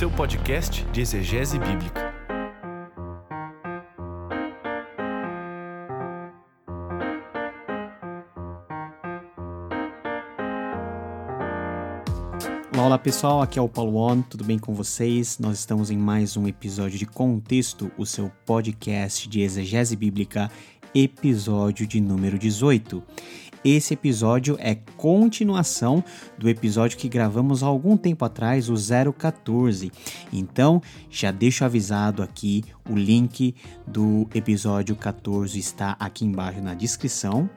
seu podcast de exegese bíblica. Olá, pessoal, aqui é o Paulo On, tudo bem com vocês? Nós estamos em mais um episódio de Contexto, o seu podcast de exegese bíblica, episódio de número 18. Esse episódio é continuação do episódio que gravamos há algum tempo atrás, o 014. Então, já deixo avisado aqui, o link do episódio 14 está aqui embaixo na descrição.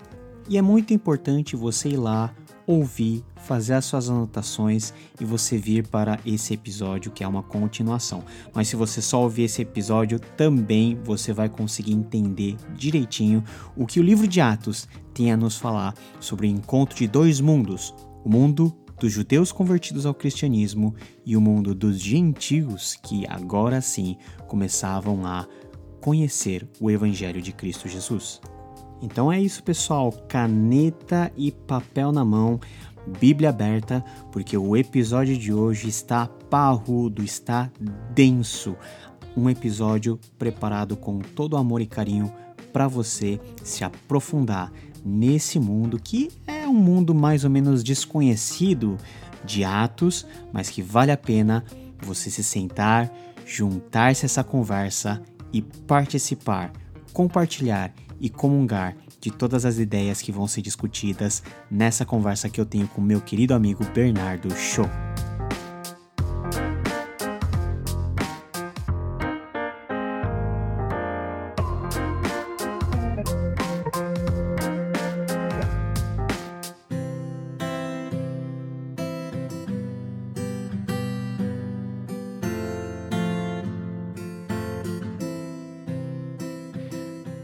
E é muito importante você ir lá ouvir, fazer as suas anotações e você vir para esse episódio que é uma continuação. Mas se você só ouvir esse episódio, também você vai conseguir entender direitinho o que o livro de Atos tem a nos falar sobre o encontro de dois mundos: o mundo dos judeus convertidos ao cristianismo e o mundo dos gentios que agora sim começavam a conhecer o evangelho de Cristo Jesus. Então é isso, pessoal. Caneta e papel na mão, Bíblia aberta, porque o episódio de hoje está parrudo, está denso. Um episódio preparado com todo amor e carinho para você se aprofundar nesse mundo que é um mundo mais ou menos desconhecido de Atos, mas que vale a pena você se sentar, juntar-se a essa conversa e participar, compartilhar e comungar de todas as ideias que vão ser discutidas nessa conversa que eu tenho com meu querido amigo Bernardo Show.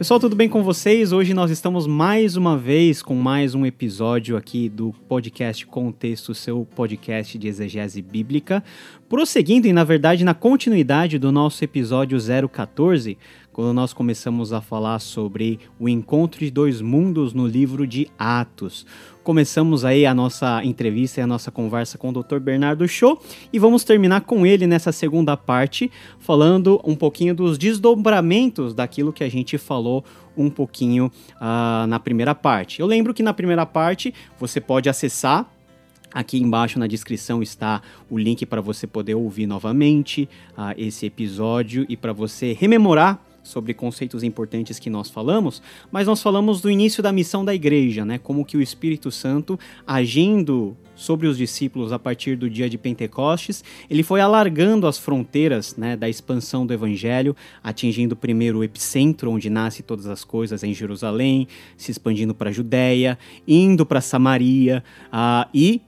Pessoal, tudo bem com vocês? Hoje nós estamos mais uma vez com mais um episódio aqui do podcast Contexto, seu podcast de exegese bíblica. Prosseguindo e, na verdade, na continuidade do nosso episódio 014, quando nós começamos a falar sobre o encontro de dois mundos no livro de Atos. Começamos aí a nossa entrevista e a nossa conversa com o Dr. Bernardo Show e vamos terminar com ele nessa segunda parte, falando um pouquinho dos desdobramentos daquilo que a gente falou um pouquinho uh, na primeira parte. Eu lembro que na primeira parte você pode acessar Aqui embaixo na descrição está o link para você poder ouvir novamente uh, esse episódio e para você rememorar sobre conceitos importantes que nós falamos, mas nós falamos do início da missão da igreja, né? Como que o Espírito Santo agindo sobre os discípulos a partir do dia de Pentecostes, ele foi alargando as fronteiras né, da expansão do evangelho, atingindo primeiro o epicentro, onde nasce todas as coisas, em Jerusalém, se expandindo para a Judéia, indo para Samaria uh, e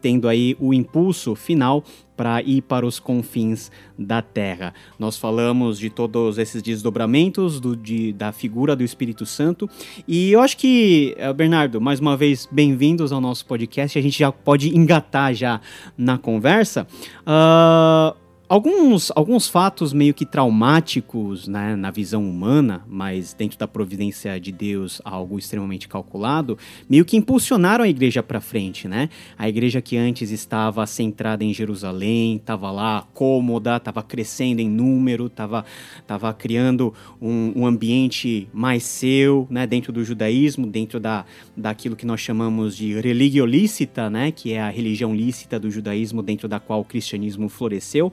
tendo aí o impulso final para ir para os confins da terra. Nós falamos de todos esses desdobramentos do, de, da figura do Espírito Santo e eu acho que, eh, Bernardo, mais uma vez, bem-vindos ao nosso podcast. A gente já pode engatar já na conversa. Uh, Alguns, alguns fatos meio que traumáticos né, na visão humana, mas dentro da providência de Deus, algo extremamente calculado, meio que impulsionaram a igreja para frente. Né? A igreja que antes estava centrada em Jerusalém, estava lá cômoda, estava crescendo em número, estava tava criando um, um, ambiente mais seu né, dentro do judaísmo, dentro da, daquilo que nós chamamos de religio lícita, né, que é a religião lícita do judaísmo dentro da qual o cristianismo floresceu.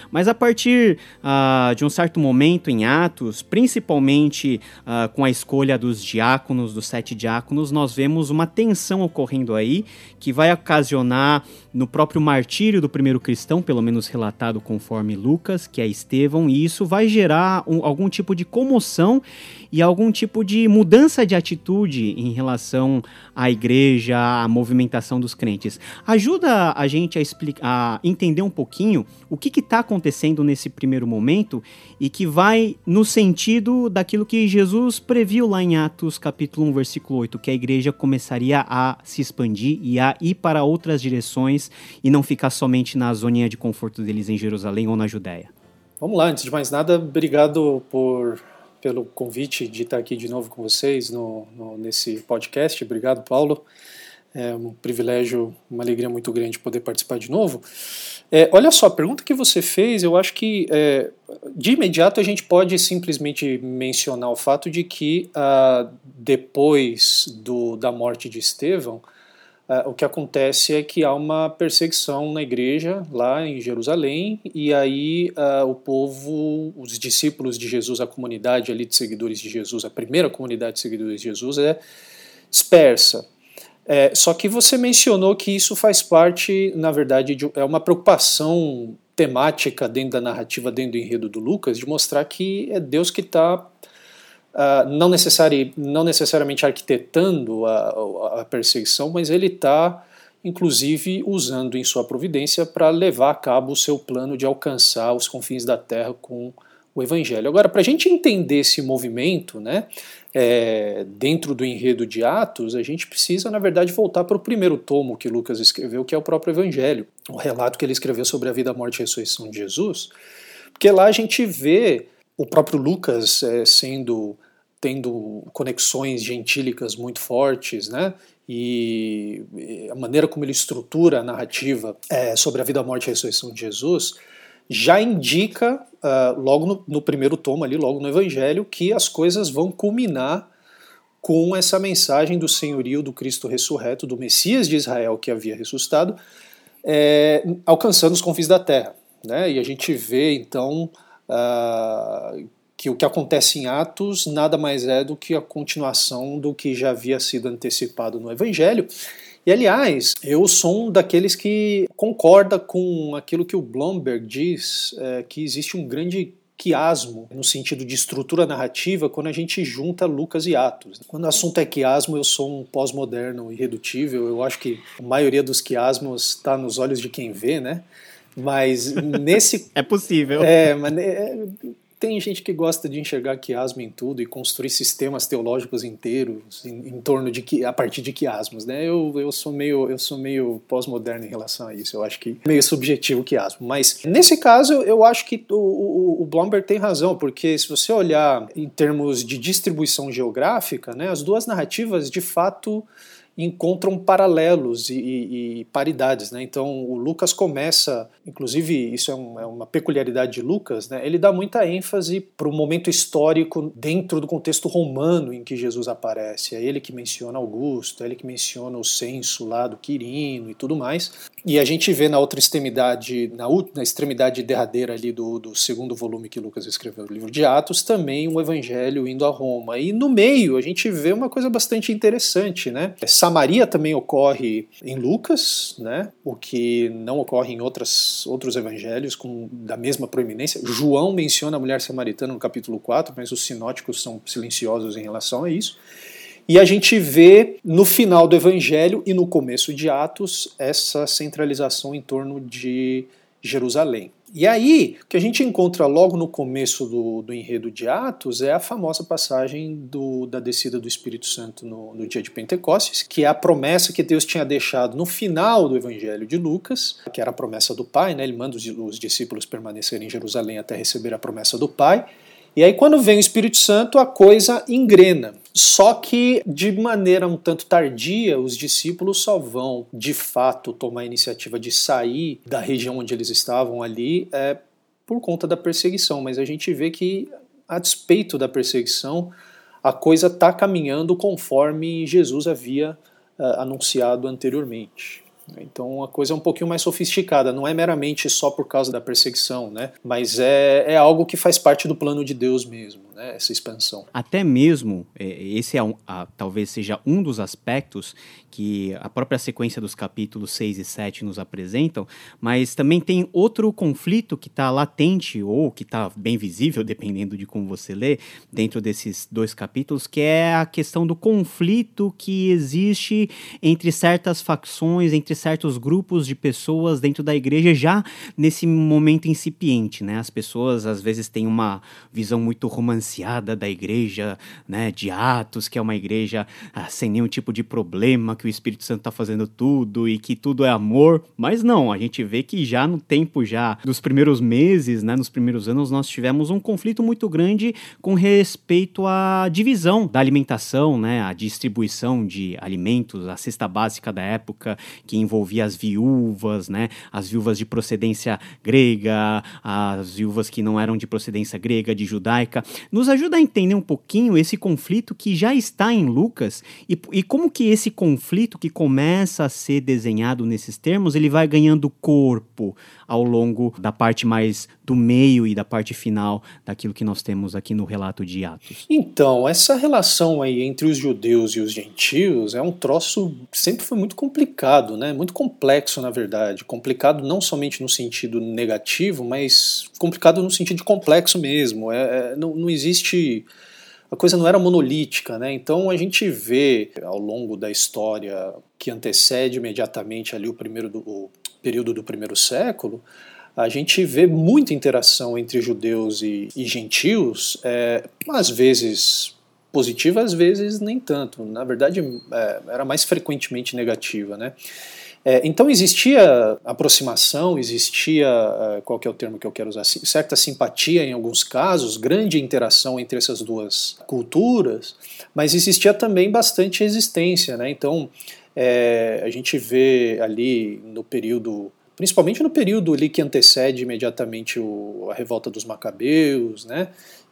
Mas a partir uh, de um certo momento em Atos, principalmente uh, com a escolha dos diáconos, dos sete diáconos, nós vemos uma tensão ocorrendo aí que vai ocasionar no próprio martírio do primeiro cristão, pelo menos relatado conforme Lucas, que é Estevão, e isso vai gerar um, algum tipo de comoção e algum tipo de mudança de atitude em relação à igreja, à movimentação dos crentes. Ajuda a gente a, explicar, a entender um pouquinho o que está acontecendo nesse primeiro momento e que vai no sentido daquilo que Jesus previu lá em Atos capítulo 1, versículo 8, que a igreja começaria a se expandir e a ir para outras direções e não ficar somente na zoninha de conforto deles em Jerusalém ou na Judéia. Vamos lá, antes de mais nada, obrigado por pelo convite de estar aqui de novo com vocês no, no nesse podcast. Obrigado, Paulo. É um privilégio, uma alegria muito grande poder participar de novo. É, olha só, a pergunta que você fez, eu acho que é, de imediato a gente pode simplesmente mencionar o fato de que ah, depois do, da morte de Estevão, ah, o que acontece é que há uma perseguição na igreja lá em Jerusalém e aí ah, o povo, os discípulos de Jesus, a comunidade ali de seguidores de Jesus, a primeira comunidade de seguidores de Jesus é dispersa. É, só que você mencionou que isso faz parte, na verdade, de, é uma preocupação temática dentro da narrativa, dentro do enredo do Lucas, de mostrar que é Deus que está uh, ah, não, necessari, não necessariamente arquitetando a, a perseguição, mas ele está, inclusive, usando em sua providência para levar a cabo o seu plano de alcançar os confins da terra com o Evangelho. Agora, para a gente entender esse movimento, né, é, dentro do enredo de Atos, a gente precisa, na verdade, voltar para o primeiro tomo que Lucas escreveu, que é o próprio Evangelho, o relato que ele escreveu sobre a vida, morte e ressurreição de Jesus, porque lá a gente vê o próprio Lucas é, sendo tendo conexões gentílicas muito fortes, né? E a maneira como ele estrutura a narrativa é, sobre a vida, morte e ressurreição de Jesus já indica, uh, logo no, no, primeiro tomo ali, logo no Evangelho, que as coisas vão culminar com essa mensagem do senhorio do Cristo ressurreto, do Messias de Israel que havia ressuscitado, é, alcançando os confins da terra. Né? E a gente vê, então, uh, que o que acontece em Atos nada mais é do que a continuação do que já havia sido antecipado no Evangelho. E aliás, eu sou um daqueles que concorda com aquilo que o Blomberg diz, é, que existe um grande quiasmo no sentido de estrutura narrativa quando a gente junta Lucas e Atos. Quando o assunto é quiasmo, eu sou um pós-moderno irredutível. Eu acho que a maioria dos quiasmos está nos olhos de quem vê, né? Mas nesse. é possível. É, mas é, tem gente que gosta de enxergar quiasmo em tudo e construir sistemas teológicos inteiros em, em torno de que a partir de quiasmos, né? Eu, eu sou meio eu sou meio pós-moderno em relação a isso. Eu acho que meio subjetivo o quiasmo, mas nesse caso eu acho que o, o, o Blomberg tem razão, porque se você olhar em termos de distribuição geográfica, né, as duas narrativas de fato encontram paralelos e, e, e, paridades. Né? Então, o Lucas começa, inclusive, isso é, um, é uma peculiaridade de Lucas, né? ele dá muita ênfase para o momento histórico dentro do contexto romano em que Jesus aparece. É ele que menciona Augusto, é ele que menciona o censo lá do Quirino e tudo mais. E a gente vê na outra extremidade, na, na extremidade derradeira ali do, do segundo volume que Lucas escreveu, o livro de Atos, também o evangelho indo a Roma. E no meio a gente vê uma coisa bastante interessante, né? Samaria também ocorre em Lucas, né? O que não ocorre em outras, outros evangelhos com da mesma proeminência. João menciona a mulher samaritana no capítulo 4, mas os sinóticos são silenciosos em relação a isso. E a gente vê no final do Evangelho e no começo de Atos essa centralização em torno de Jerusalém. E aí, o que a gente encontra logo no começo do, do enredo de Atos é a famosa passagem do, da descida do Espírito Santo no, no, dia de Pentecostes, que é a promessa que Deus tinha deixado no final do Evangelho de Lucas, que era a promessa do Pai, né? ele manda os, os discípulos permanecerem em Jerusalém até receber a promessa do Pai. E aí, quando vem o Espírito Santo, a coisa engrena. Só que, de maneira um tanto tardia, os discípulos só vão, de fato, tomar a iniciativa de sair da região onde eles estavam ali é, por conta da perseguição. Mas a gente vê que, a despeito da perseguição, a coisa está caminhando conforme Jesus havia uh, anunciado anteriormente. Então a coisa é um pouquinho mais sofisticada, não é meramente só por causa da perseguição, né? mas é, é algo que faz parte do plano de Deus mesmo né, essa expansão. Até mesmo, é, esse é um, a, talvez seja um dos aspectos que a própria sequência dos capítulos 6 e 7 nos apresentam, mas também tem outro conflito que está latente ou que está bem visível, dependendo de como você lê, dentro desses dois capítulos, que é a questão do conflito que existe entre certas facções, entre certos grupos de pessoas dentro da igreja já nesse momento incipiente, né? As pessoas às vezes têm uma visão muito distanciada da igreja né, de Atos, que é uma igreja ah, sem nenhum tipo de problema, que o Espírito Santo está fazendo tudo e que tudo é amor. Mas não, a gente vê que já no tempo já dos primeiros meses, né, nos primeiros anos, nós tivemos um conflito muito grande com respeito à divisão da alimentação, né, a distribuição de alimentos, a cesta básica da época que envolvia as viúvas, né, as viúvas de procedência grega, as viúvas que não eram de procedência grega, de judaica. Nos ajuda a entender um pouquinho esse conflito que já está em Lucas e, e como que esse conflito que começa a ser desenhado nesses termos, ele vai ganhando corpo ao longo da parte mais do meio e da parte final daquilo que nós temos aqui no relato de Atos. Então, essa relação aí entre os judeus e os gentios é um troço sempre foi muito complicado, né? Muito complexo, na verdade. Complicado não somente no sentido negativo, mas complicado no sentido complexo mesmo. É, é não, não existe a coisa não era monolítica, né? Então a gente vê ao longo da história que antecede imediatamente ali o primeiro do, o período do primeiro século, a gente vê muita interação entre judeus e, e gentios, é, às vezes positiva, às vezes nem tanto. Na verdade, é, era mais frequentemente negativa, né? É, então existia aproximação, existia, é, qual que é o termo que eu quero usar, certa simpatia em alguns casos, grande interação entre essas duas culturas, mas existia também bastante resistência, né? Então é, a gente vê ali no período principalmente no período ali que antecede imediatamente o, a revolta dos Macabeus, né?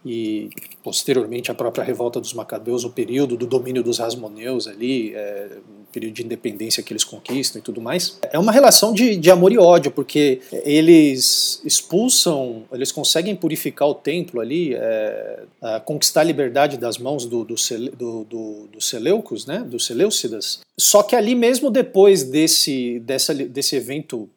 e posteriormente a própria revolta dos Macabeus, o período do domínio dos Rasmoneus ali, é, período de independência que eles conquistam e tudo mais. É uma relação de, de amor e ódio, porque eles expulsam, eles conseguem purificar o templo ali, é, conquistar a liberdade das mãos do, do, do, do, do Seleucos, né, dos Seleucidas. Só que ali mesmo depois desse, dessa, desse evento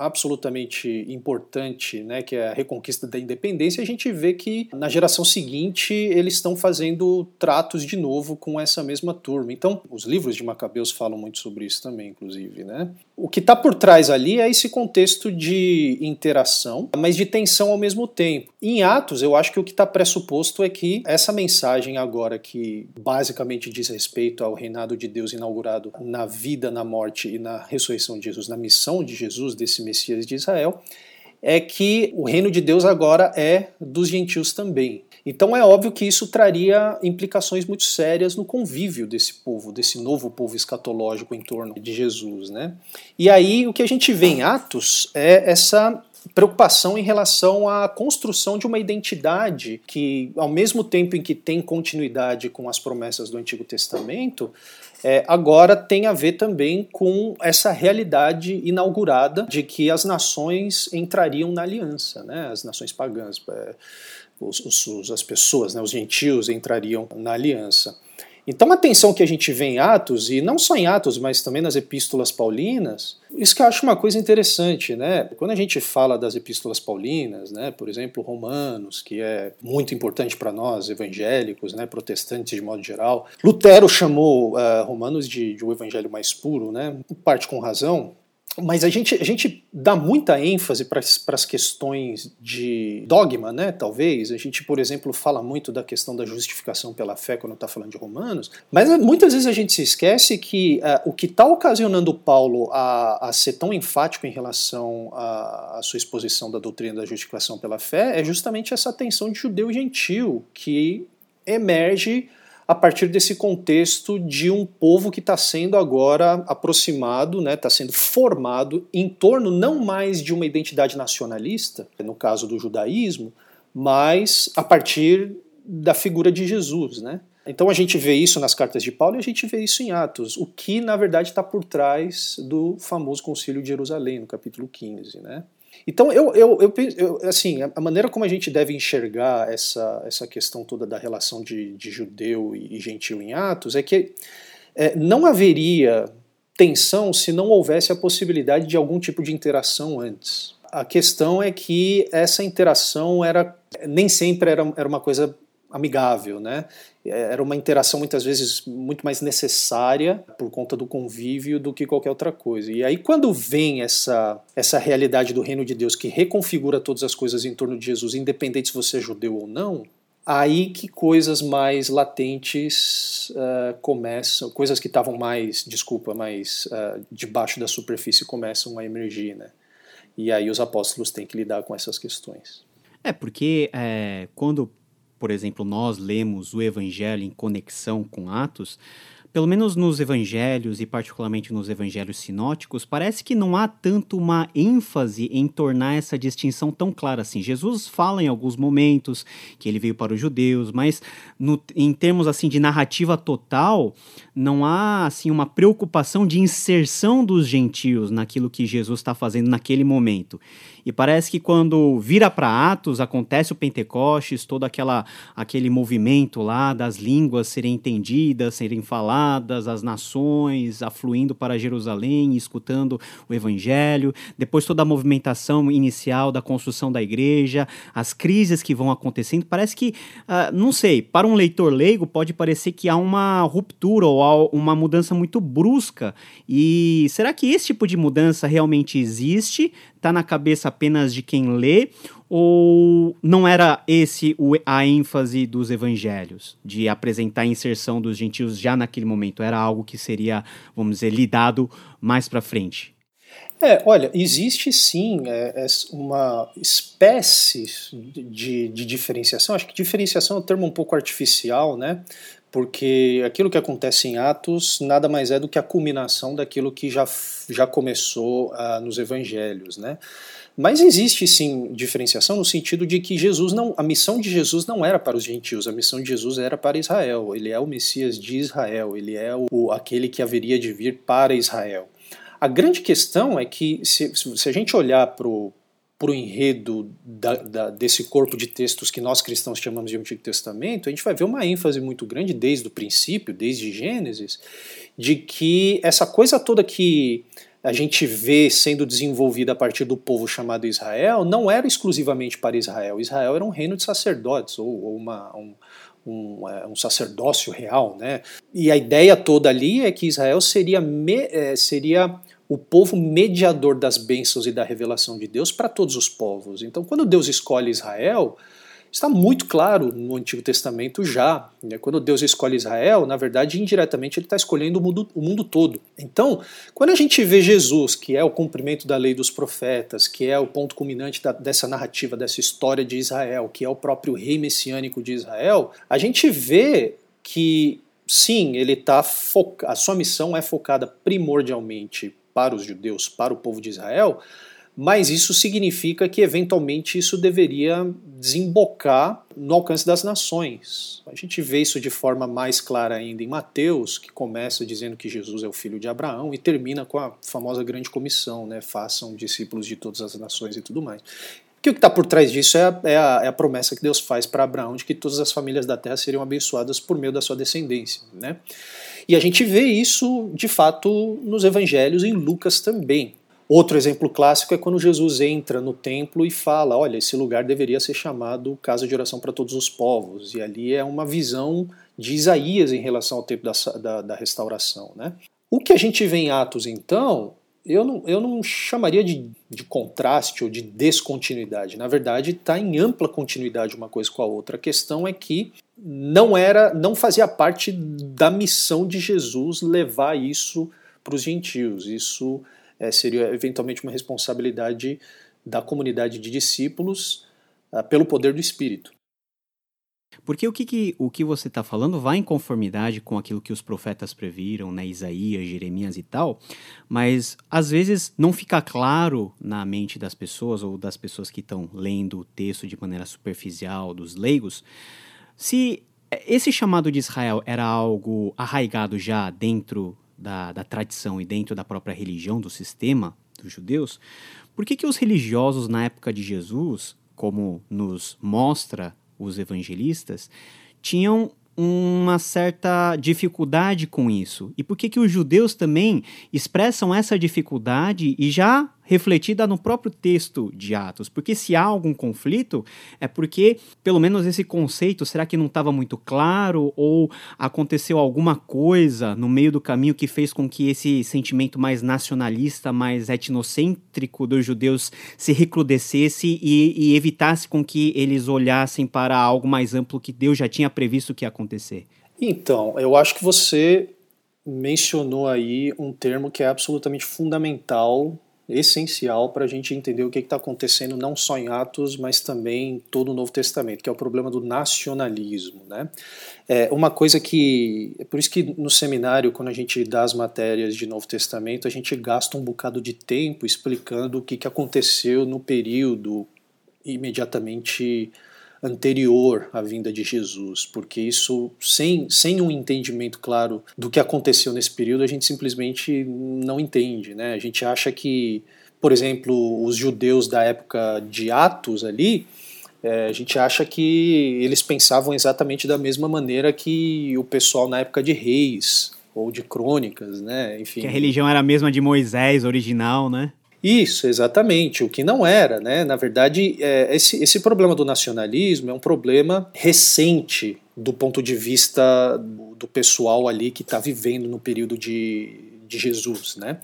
absolutamente importante, né, que é a reconquista da independência, a gente vê que na geração seguinte eles estão fazendo tratos de novo com essa mesma turma. Então, os livros de Macabeus falam muito sobre isso também, inclusive, né? O que está por trás ali é esse contexto de interação, mas de tensão ao mesmo tempo. Em Atos, eu acho que o que está pressuposto é que essa mensagem agora que basicamente diz respeito ao reinado de Deus inaugurado na vida, na morte e na ressurreição de Jesus, na missão de Jesus desse Messias de Israel, é que o reino de Deus agora é dos gentios também. Então é óbvio que isso traria implicações muito sérias no convívio desse povo, desse novo povo escatológico em torno de Jesus, né? E aí o que a gente vê em Atos é essa preocupação em relação à construção de uma identidade que, ao mesmo tempo em que tem continuidade com as promessas do Antigo Testamento, é, agora tem a ver também com essa realidade inaugurada de que as nações entrariam na aliança, né? as nações pagãs, é, os, os, as pessoas, né? os gentios entrariam na aliança. Então a tensão que a gente vê em Atos, e não só em Atos, mas também nas epístolas paulinas, isso que eu acho uma coisa interessante, né? Quando a gente fala das epístolas paulinas, né, por exemplo, Romanos, que é muito importante para nós, evangélicos, né, protestantes de modo geral, Lutero chamou uh, Romanos de, de o evangelho mais puro, né, em parte com razão, mas a gente, a gente dá muita ênfase para as questões de dogma, né? Talvez. A gente, por exemplo, fala muito da questão da justificação pela fé quando está falando de Romanos, mas muitas vezes a gente se esquece que uh, o que está ocasionando Paulo a, a, ser tão enfático em relação à sua exposição da doutrina da justificação pela fé é justamente essa tensão de judeu e gentil que emerge a partir desse contexto de um povo que está sendo agora aproximado, está né, tá sendo formado em torno não mais de uma identidade nacionalista, no caso do judaísmo, mas a partir da figura de Jesus. Né? Então a gente vê isso nas cartas de Paulo e a gente vê isso em Atos, o que na verdade está por trás do famoso Concílio de Jerusalém, no capítulo 15. Né? Então, eu, eu, eu, eu, assim, a maneira como a gente deve enxergar essa, essa questão toda da relação de, de judeu e, e gentil em Atos é que é, não haveria tensão se não houvesse a possibilidade de algum tipo de interação antes. A questão é que essa interação era nem sempre era, era uma coisa amigável, né? Era uma interação muitas vezes muito mais necessária por conta do convívio do que qualquer outra coisa. E aí quando vem essa essa realidade do reino de Deus que reconfigura todas as coisas em torno de Jesus, independente se você é judeu ou não, aí que coisas mais latentes uh, começam, coisas que estavam mais, desculpa, mais uh, debaixo da superfície começam a emergir, né? E aí os apóstolos têm que lidar com essas questões. É, porque é, quando, por exemplo, nós lemos o Evangelho em conexão com Atos, pelo menos nos evangelhos e particularmente nos evangelhos sinóticos, parece que não há tanto uma ênfase em tornar essa distinção tão clara assim. Jesus fala em alguns momentos que ele veio para os judeus, mas no, em termos assim de narrativa total, não há assim uma preocupação de inserção dos gentios naquilo que Jesus está fazendo naquele momento. E parece que quando vira para Atos, acontece o Pentecostes, todo aquela, aquele movimento lá das línguas serem entendidas, serem faladas, as nações afluindo para Jerusalém, escutando o Evangelho, depois toda a movimentação inicial da construção da igreja, as crises que vão acontecendo. Parece que, uh, não sei, para um leitor leigo pode parecer que há uma ruptura ou há uma mudança muito brusca. E será que esse tipo de mudança realmente existe? Está na cabeça apenas de quem lê ou não era esse a ênfase dos evangelhos, de apresentar a inserção dos gentios já naquele momento? Era algo que seria, vamos dizer, lidado mais para frente? É, olha, existe sim é, é uma espécie de, de diferenciação. Acho que diferenciação é um termo um pouco artificial, né? Porque aquilo que acontece em Atos nada mais é do que a culminação daquilo que já, já começou uh, nos evangelhos, né? Mas existe sim diferenciação no sentido de que Jesus não, a missão de Jesus não era para os gentios, a missão de Jesus era para Israel. Ele é o Messias de Israel, ele é o, aquele que haveria de vir para Israel. A grande questão é que se, se a gente olhar para o para o enredo da, da, desse corpo de textos que nós cristãos chamamos de Antigo Testamento, a gente vai ver uma ênfase muito grande desde o princípio, desde Gênesis, de que essa coisa toda que a gente vê sendo desenvolvida a partir do povo chamado Israel não era exclusivamente para Israel. Israel era um reino de sacerdotes, ou, ou uma, um, um, é, um, sacerdócio real. Né? E a ideia toda ali é que Israel seria, me, é, seria o povo mediador das bênçãos e da revelação de Deus para todos os povos. Então, quando Deus escolhe Israel, está muito claro no Antigo Testamento já. Né? Quando Deus escolhe Israel, na verdade, indiretamente, ele está escolhendo o mundo, o mundo todo. Então, quando a gente vê Jesus, que é o cumprimento da lei dos profetas, que é o ponto culminante da, dessa narrativa, dessa história de Israel, que é o próprio rei messiânico de Israel, a gente vê que sim, ele tá a sua missão é focada primordialmente para os judeus, para o povo de Israel, mas isso significa que eventualmente isso deveria desembocar no alcance das nações. A gente vê isso de forma mais clara ainda em Mateus, que começa dizendo que Jesus é o filho de Abraão e termina com a famosa grande comissão, né? Façam discípulos de todas as nações e tudo mais. Que o que está por trás disso é a, é, a, é a, promessa que Deus faz para Abraão de que todas as famílias da terra seriam abençoadas por meio da sua descendência. Né? E a gente vê isso, de fato, nos evangelhos, em Lucas também. Outro exemplo clássico é quando Jesus entra no templo e fala: olha, esse lugar deveria ser chamado casa de oração para todos os povos. E ali é uma visão de Isaías em relação ao tempo da, da, da restauração. Né? O que a gente vê em Atos, então, eu não, eu não chamaria de, de contraste ou de descontinuidade. Na verdade, está em ampla continuidade uma coisa com a outra. A questão é que não era, não fazia parte da missão de Jesus levar isso para os gentios. Isso é, seria eventualmente uma responsabilidade da comunidade de discípulos uh, pelo poder do Espírito. Porque o que, que o que você está falando vai em conformidade com aquilo que os profetas previram, né, Isaías, Jeremias e tal, mas às vezes não fica claro na mente das pessoas ou das pessoas que estão lendo o texto de maneira superficial, dos leigos, se esse chamado de Israel era algo arraigado já dentro da, da tradição e dentro da própria religião, do sistema dos judeus, por que, que os religiosos na época de Jesus, como nos mostra os evangelistas, tinham uma certa dificuldade com isso. E por que, que os judeus também expressam essa dificuldade e já refletida no próprio texto de Atos. Porque se há algum conflito, é porque, pelo menos esse conceito, será que não estava muito claro? Ou aconteceu alguma coisa no meio do caminho que fez com que esse sentimento mais nacionalista, mais etnocêntrico dos judeus se recrudescesse e, e evitasse com que eles olhassem para algo mais amplo que Deus já tinha previsto que ia acontecer? Então, eu acho que você mencionou aí um termo que é absolutamente fundamental, essencial para a gente entender o que está acontecendo não só em Atos, mas também em todo o Novo Testamento, que é o problema do nacionalismo. Né? É uma coisa que. É por isso que no seminário, quando a gente dá as matérias de Novo Testamento, a gente gasta um bocado de tempo explicando o que, que aconteceu no período imediatamente anterior à vinda de Jesus, porque isso, sem, sem um entendimento claro do que aconteceu nesse período, a gente simplesmente não entende. Né? A gente acha que, por exemplo, os judeus da época de Atos ali, é, a gente acha que eles pensavam exatamente da mesma maneira que o pessoal na época de reis ou de crônicas, né? Enfim. Que a religião era a mesma de Moisés, original, né? Isso, exatamente, o que não era, né? Na verdade, é, esse, esse problema do nacionalismo é um problema recente do ponto de vista do pessoal ali que está vivendo no período de, de Jesus, né?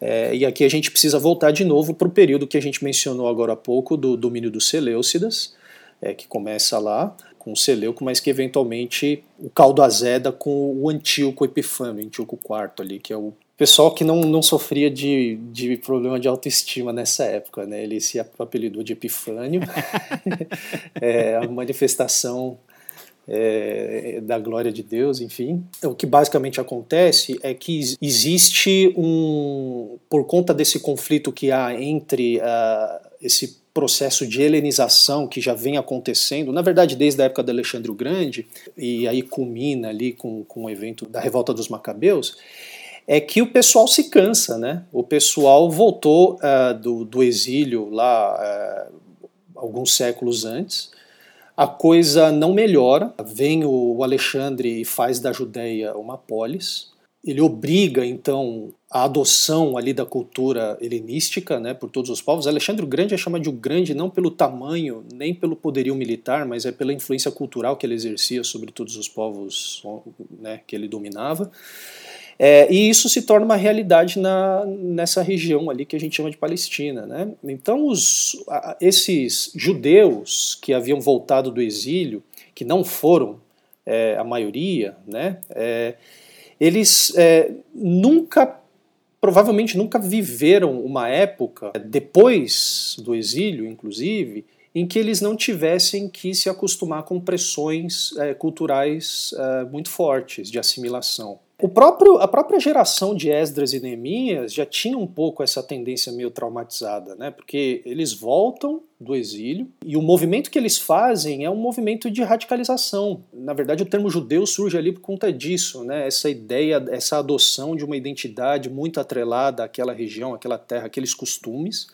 É, e aqui a gente precisa voltar de novo para o período que a gente mencionou agora há pouco, do domínio dos Seleucidas, é, que começa lá com o Seleuco, mas que eventualmente o caldo azeda com o Antíoco Epifânio, Antíoco IV ali, que é o pessoal que não, não sofria de, de problema de autoestima nessa época, né? Ele se apelidou de Epifânio, é, a manifestação é, da glória de Deus, enfim. O que basicamente acontece é que existe um, por conta desse conflito que há entre uh, esse processo de helenização que já vem acontecendo, na verdade desde a época de Alexandre o Grande, e aí culmina ali com, com o evento da revolta dos Macabeus, é que o pessoal se cansa, né? O pessoal voltou uh, do, do, exílio lá uh, alguns séculos antes, a coisa não melhora, vem o Alexandre e faz da Judéia uma polis, ele obriga então a adoção ali da cultura helenística, né, por todos os povos. Alexandre o Grande é chamado de o Grande não pelo tamanho, nem pelo poderio militar, mas é pela influência cultural que ele exercia sobre todos os povos né, que ele dominava. É, e isso se torna uma realidade na, nessa região ali que a gente chama de Palestina. Né? Então, os, esses judeus que haviam voltado do exílio, que não foram é, a maioria, né, é, eles é, nunca, provavelmente nunca viveram uma época, depois do exílio, inclusive, em que eles não tivessem que se acostumar com pressões é, culturais é, muito fortes de assimilação. O próprio, a própria geração de Esdras e Neemias já tinha um pouco essa tendência meio traumatizada, né? porque eles voltam do exílio e o movimento que eles fazem é um movimento de radicalização. Na verdade, o termo judeu surge ali por conta disso, né? essa ideia, essa adoção de uma identidade muito atrelada àquela região, àquela terra, aqueles costumes.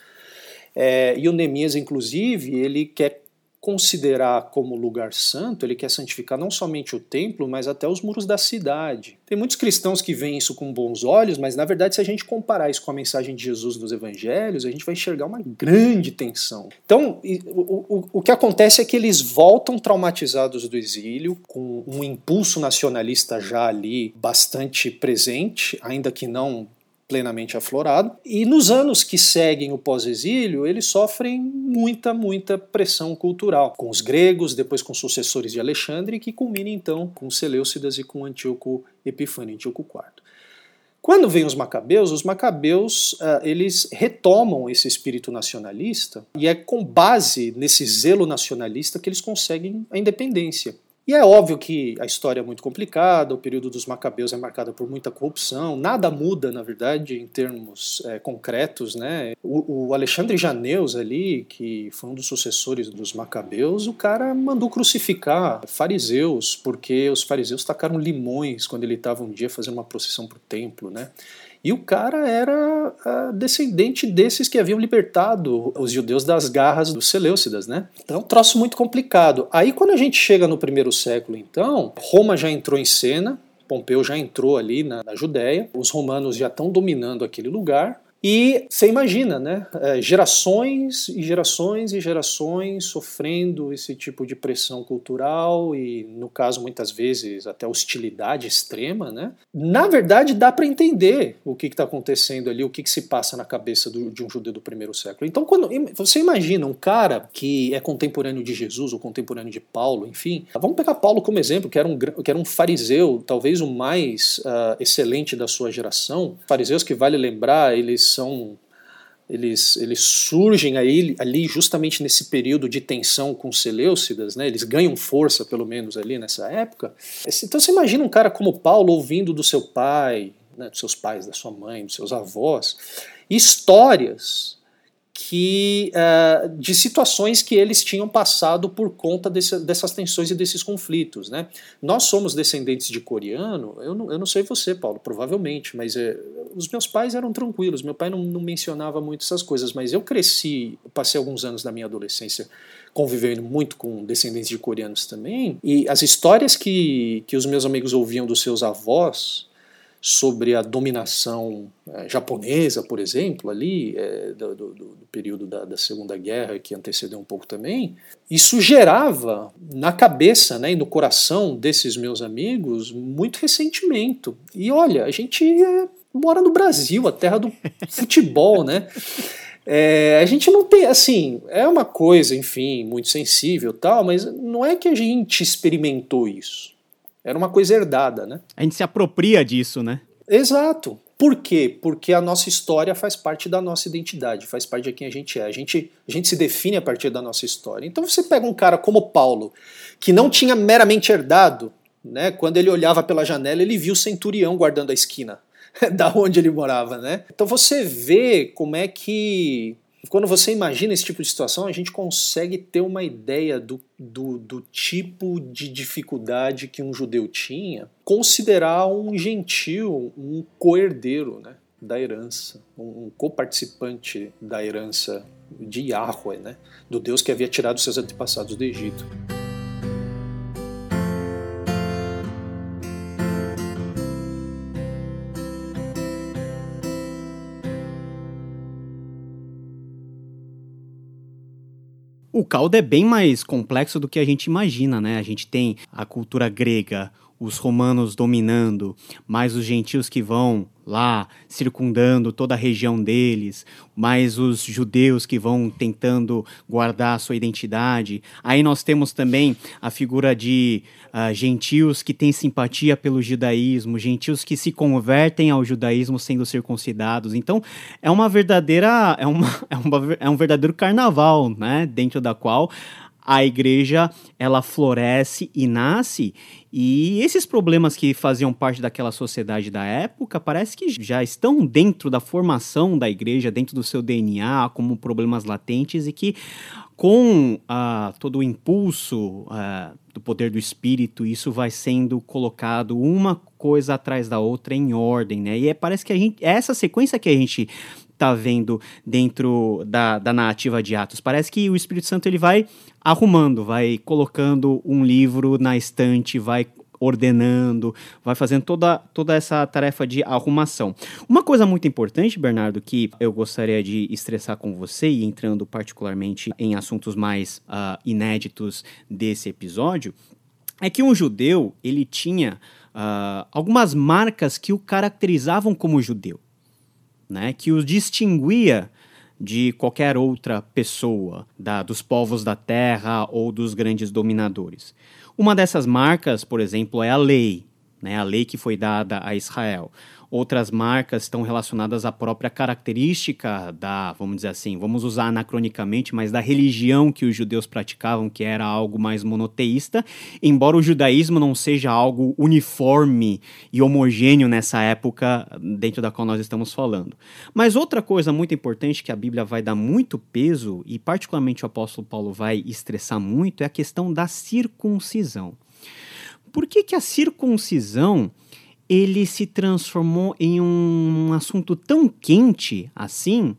É, e o Neemias, inclusive, ele quer considerar como lugar santo, ele quer santificar não somente o templo, mas até os muros da cidade. Tem muitos cristãos que veem isso com bons olhos, mas na verdade, se a gente comparar isso com a mensagem de Jesus nos evangelhos, a gente vai enxergar uma grande tensão. Então, o, o, o que acontece é que eles voltam traumatizados do exílio, com um impulso nacionalista já ali bastante presente, ainda que não plenamente aflorado. E nos anos que seguem o pós-exílio, eles sofrem muita, muita pressão cultural, com os gregos, depois com sucessores de Alexandre, que culmina então com Seleucidas e com Antíoco Epifânio, Antíoco IV. Quando vêm os macabeus, os macabeus uh, eles retomam esse espírito nacionalista e é com base nesse zelo nacionalista que eles conseguem a independência. E é óbvio que a história é muito complicada, o período dos Macabeus é marcado por muita corrupção, nada muda, na verdade, em termos é, concretos. Né? O, o, Alexandre Janeus ali, que foi um dos sucessores dos Macabeus, o cara mandou crucificar fariseus, porque os fariseus tacaram limões quando ele estava um dia fazendo uma procissão para o templo. Né? E o cara era descendente desses que haviam libertado os judeus das garras dos Seleucidas, né? Então, é um troço muito complicado. Aí, quando a gente chega no primeiro século, então, Roma já entrou em cena, Pompeu já entrou ali na, na Judéia, os romanos já estão dominando aquele lugar, E você imagina, né? É, gerações e gerações e gerações sofrendo esse tipo de pressão cultural e, no caso, muitas vezes até hostilidade extrema, né? Na verdade, dá para entender o que está acontecendo ali, o que, que se passa na cabeça do, de um judeu do primeiro século. Então, quando você imagina um cara que é contemporâneo de Jesus ou contemporâneo de Paulo, enfim, vamos pegar Paulo como exemplo, que era um, que era um fariseu, talvez o mais uh, excelente da sua geração. Fariseus que vale lembrar, eles são eles, eles surgem aí, ali justamente nesse período de tensão com Seleucidas, né? eles ganham força pelo menos ali nessa época. Então você imagina um cara como Paulo ouvindo do seu pai, né, dos seus pais, da sua mãe, dos seus avós, histórias que uh, de situações que eles tinham passado por conta desse, dessas tensões e desses conflitos. Né? Nós somos descendentes de coreano, eu não, eu não sei você, Paulo, provavelmente, mas é, os meus pais eram tranquilos, meu pai não, não mencionava muito essas coisas, mas eu cresci, passei alguns anos da minha adolescência convivendo muito com descendentes de coreanos também, e as histórias que, que os meus amigos ouviam dos seus avós sobre a dominação é, japonesa, por exemplo, ali, é, do, do, do, período da, da, Segunda Guerra, que antecedeu um pouco também, isso gerava na cabeça né, e no coração desses meus amigos muito ressentimento. E olha, a gente é, mora no Brasil, a terra do futebol, né? É, a gente não tem, assim, é uma coisa, enfim, muito sensível tal, mas não é que a gente experimentou isso. Era uma coisa herdada, né? A gente se apropria disso, né? Exato. Por quê? Porque a nossa história faz parte da nossa identidade, faz parte de quem a gente é. A gente, a gente se define a partir da nossa história. Então você pega um cara como Paulo, que não tinha meramente herdado, né? Quando ele olhava pela janela, ele viu o centurião guardando a esquina da onde ele morava, né? Então você vê como é que quando você imagina esse tipo de situação, a gente consegue ter uma ideia do, do, do tipo de dificuldade que um judeu tinha considerar um gentil um coerdeiro né, da herança, um, um coparticipante da herança de Yahweh, né, do Deus que havia tirado seus antepassados do Egito. O caldo é bem mais complexo do que a gente imagina, né? A gente tem a cultura grega, os romanos dominando, mais os gentios que vão lá circundando toda a região deles, mais os judeus que vão tentando guardar a sua identidade. Aí nós temos também a figura de uh, gentios que têm simpatia pelo judaísmo, gentios que se convertem ao judaísmo sendo circuncidados. Então é uma verdadeira é, uma, é, uma, é um verdadeiro carnaval, né, dentro da qual a igreja ela floresce e nasce e esses problemas que faziam parte daquela sociedade da época parece que já estão dentro da formação da igreja, dentro do seu DNA, como problemas latentes e que com uh, todo o impulso uh, do poder do espírito, isso vai sendo colocado uma coisa atrás da outra em ordem, né? E é, parece que a gente, é essa sequência que a gente tá vendo dentro da, da narrativa de Atos. Parece que o Espírito Santo ele vai arrumando, vai colocando um livro na estante, vai ordenando, vai fazendo toda, toda essa tarefa de arrumação. Uma coisa muito importante, Bernardo, que eu gostaria de estressar com você, e entrando particularmente em assuntos mais uh, inéditos desse episódio, é que um judeu ele tinha uh, algumas marcas que o caracterizavam como judeu né, que os distinguia de qualquer outra pessoa, da, dos povos da terra ou dos grandes dominadores. Uma dessas marcas, por exemplo, é a lei, né, a lei que foi dada a Israel. Outras marcas estão relacionadas à própria característica da, vamos dizer assim, vamos usar anacronicamente, mas da religião que os judeus praticavam, que era algo mais monoteísta, embora o judaísmo não seja algo uniforme e homogêneo nessa época dentro da qual nós estamos falando. Mas outra coisa muito importante que a Bíblia vai dar muito peso, e particularmente o apóstolo Paulo vai estressar muito, é a questão da circuncisão. Por que, que a circuncisão ele se transformou em um assunto tão quente assim,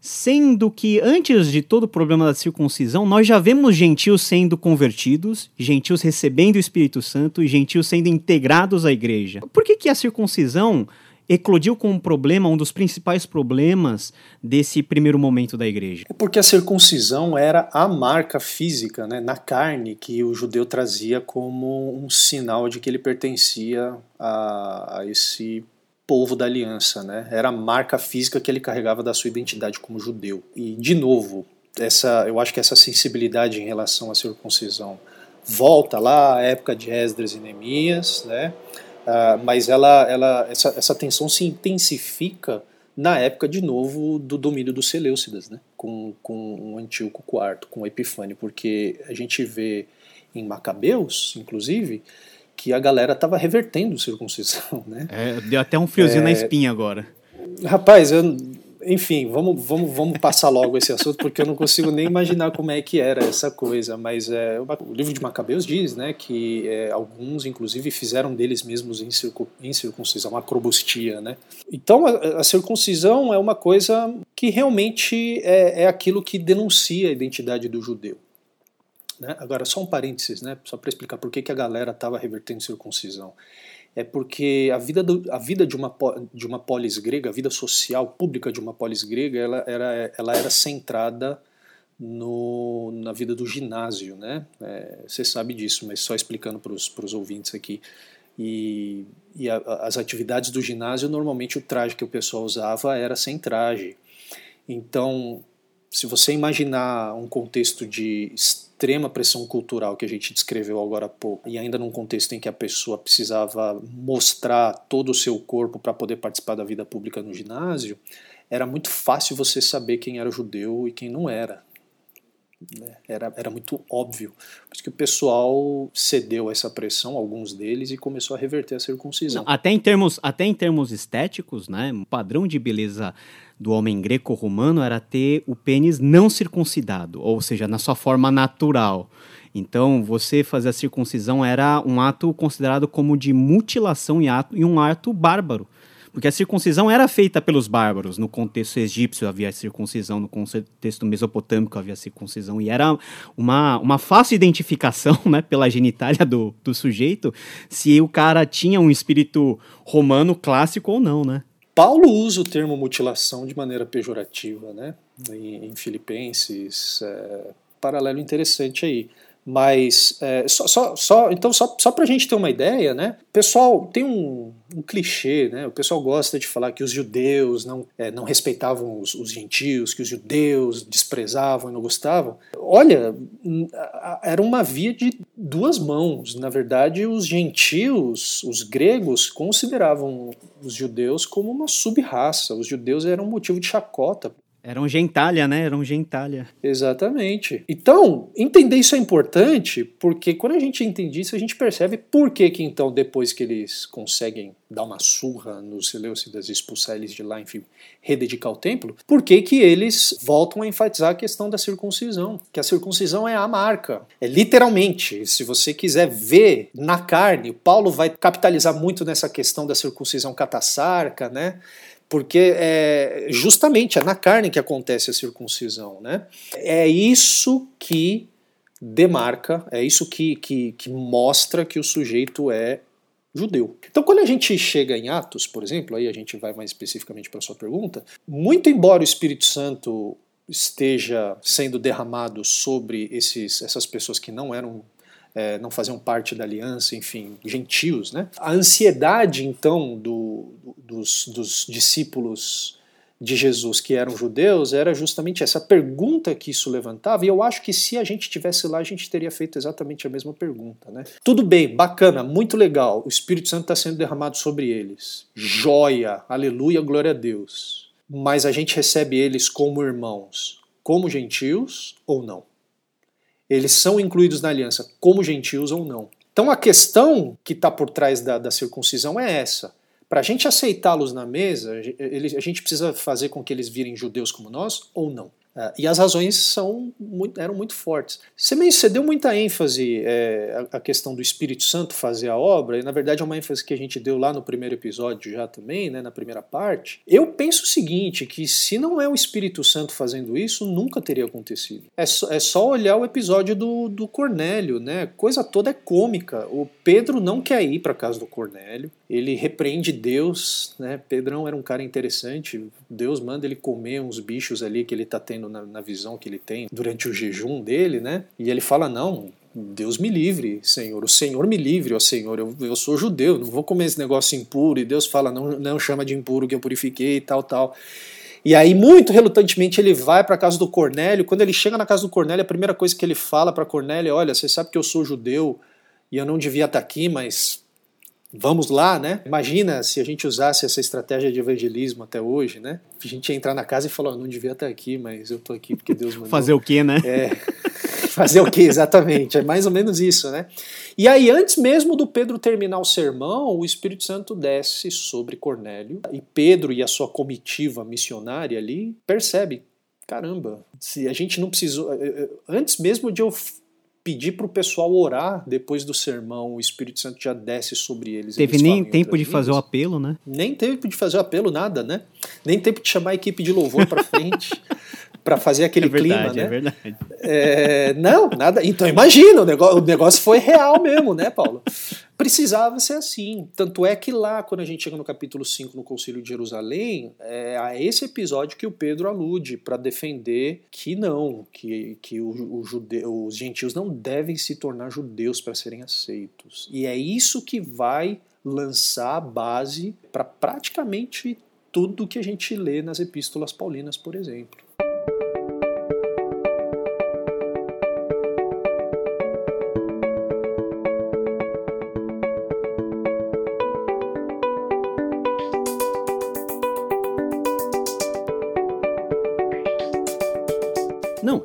sendo que antes de todo o problema da circuncisão, nós já vemos gentios sendo convertidos, gentios recebendo o Espírito Santo e gentios sendo integrados à igreja. Por que, que a circuncisão eclodiu como um problema, um dos principais problemas desse primeiro momento da igreja? É porque a circuncisão era a marca física, né, na carne, que o judeu trazia como um sinal de que ele pertencia a, a esse povo da aliança, né? Era a marca física que ele carregava da sua identidade como judeu. E de novo, essa, eu acho que essa sensibilidade em relação à circuncisão volta lá à época de Esdras e Neemias, né? Uh, mas ela, ela, essa, essa tensão se intensifica na época de novo do domínio dos Seleucidas, né? com, com o Antíoco IV, com o Epifânio, porque a gente vê em Macabeus, inclusive, que a galera estava revertendo circuncisão. Né? É, deu até um friozinho é... na espinha agora. Rapaz, eu, enfim, vamos, vamos, vamos passar logo esse assunto, porque eu não consigo nem imaginar como é que era essa coisa. Mas é, o livro de Macabeus diz né, que é, alguns, inclusive, fizeram deles mesmos em, circun, em circuncisão, acrobustia. Né? Então, a, a, circuncisão é uma coisa que realmente é, é aquilo que denuncia a identidade do judeu. Né? Agora, só um parênteses, né, só para explicar por que, que a galera estava revertendo circuncisão é porque a vida, do, a vida de, uma, de uma polis grega, a vida social pública de uma polis grega, ela era, ela era centrada no, na vida do ginásio, né? É, você sabe disso, mas só explicando para os ouvintes aqui. E, e a, as atividades do ginásio, normalmente o traje que o pessoal usava era sem traje. Então, se você imaginar um contexto de extrema pressão cultural que a gente descreveu agora há pouco, e ainda num contexto em que a pessoa precisava mostrar todo o seu corpo para poder participar da vida pública no ginásio, era muito fácil você saber quem era judeu e quem não era. Né? Era, era muito óbvio. Que o pessoal cedeu a essa pressão, alguns deles, e começou a reverter a circuncisão. Não, até, em termos, até em termos estéticos, né, o padrão de beleza do homem greco-romano era ter o pênis não circuncidado, ou seja, na sua forma natural. Então, você fazer a circuncisão era um ato considerado como de mutilação e, ato, e um ato bárbaro. Porque a circuncisão era feita pelos bárbaros. No contexto egípcio havia circuncisão, no contexto mesopotâmico havia circuncisão. E era uma, uma fácil identificação né, pela genitália do, do sujeito se o cara tinha um espírito romano clássico ou não, né? Paulo usa o termo mutilação de maneira pejorativa, né? Em, em Filipenses, é, paralelo interessante aí. Mas é, só, só, só, então só, só para a gente ter uma ideia, né? Pessoal tem um, um, clichê, né? O pessoal gosta de falar que os judeus não, é, não respeitavam os, os, gentios, que os judeus desprezavam e não gostavam. Olha, era uma via de duas mãos. Na verdade, os gentios, os gregos, consideravam os judeus como uma sub-raça. Os judeus eram motivo de chacota. Era um gentalha, né? Era um gentalha. Exatamente. Então, entender isso é importante, porque quando a gente entende isso, a gente percebe por que que então, depois que eles conseguem dar uma surra nos Seleucidas e expulsar eles de lá, enfim, rededicar o templo, por que que eles voltam a enfatizar a questão da circuncisão? Que a circuncisão é a marca. É literalmente, se você quiser ver na carne, Paulo vai capitalizar muito nessa questão da circuncisão catassarca, né? Porque é justamente é na carne que acontece a circuncisão, né? É isso que demarca, é isso que, que, que mostra que o sujeito é judeu. Então, quando a gente chega em Atos, por exemplo, aí a gente vai mais especificamente para a sua pergunta, muito embora o Espírito Santo esteja sendo derramado sobre esses, essas pessoas que não eram é, não faziam parte da aliança, enfim, gentios. Né? A ansiedade, então, do, dos, dos discípulos de Jesus que eram judeus era justamente essa pergunta que isso levantava, e eu acho que se a gente tivesse lá, a gente teria feito exatamente a mesma pergunta. Né? Tudo bem, bacana, muito legal, o Espírito Santo está sendo derramado sobre eles. Joia, aleluia, glória a Deus. Mas a gente recebe eles como irmãos, como gentios ou não? Eles são incluídos na aliança como gentios ou não. Então a questão que está por trás da, da circuncisão é essa. Para a gente aceitá-los na mesa, a gente precisa fazer com que eles virem judeus como nós ou não. Uh, e as razões são muito, eram muito fortes. Você, você deu muita ênfase é, à, questão do Espírito Santo fazer a obra, e na verdade é uma ênfase que a gente deu lá no primeiro episódio já também, né, na primeira parte. Eu penso o seguinte, que se não é o Espírito Santo fazendo isso, nunca teria acontecido. É só, é só olhar o episódio do, do Cornélio, né? Coisa toda é cômica. O Pedro não quer ir para casa do Cornélio. Ele repreende Deus, né? Pedrão era um cara interessante. Deus manda ele comer uns bichos ali que ele está tendo na, na, visão que ele tem durante o jejum dele, né? E ele fala: Não, Deus me livre, Senhor. O Senhor me livre, ó Senhor. Eu, eu sou judeu, não vou comer esse negócio impuro. E Deus fala: Não, não chama de impuro que eu purifiquei e tal, tal. E aí, muito relutantemente, ele vai para a casa do Cornélio. Quando ele chega na casa do Cornélio, a primeira coisa que ele fala para Cornélio é: Olha, você sabe que eu sou judeu e eu não devia estar tá aqui, mas vamos lá, né? Imagina se a gente usasse essa estratégia de evangelismo até hoje, né? A gente ia entrar na casa e falar, oh, não devia estar aqui, mas eu estou aqui porque Deus mandou. Fazer o quê, né? É, fazer o quê, exatamente. É mais ou menos isso, né? E aí, antes mesmo do Pedro terminar o sermão, o Espírito Santo desce sobre Cornélio e Pedro e a sua comitiva missionária ali percebe, caramba, se a gente não precisou, eh, eh, antes mesmo de eu pedir para o pessoal orar depois do sermão, o Espírito Santo já desce sobre eles. Teve eles nem tempo de fazer o apelo, né? Nem tempo de fazer o apelo, nada, né? Nem tempo de chamar a equipe de louvor para frente. para fazer aquele é verdade, clima, né? É verdade. É, não, nada. Então imagina, o negócio, o negócio foi real mesmo, né, Paulo? Precisava ser assim. Tanto é que lá, quando a gente chega no capítulo 5, no Concílio de Jerusalém, é a esse episódio que o Pedro alude para defender que não, que, que o, o jude, os gentios não devem se tornar judeus para serem aceitos. E é isso que vai lançar a base para praticamente tudo que a gente lê nas epístolas paulinas, por exemplo.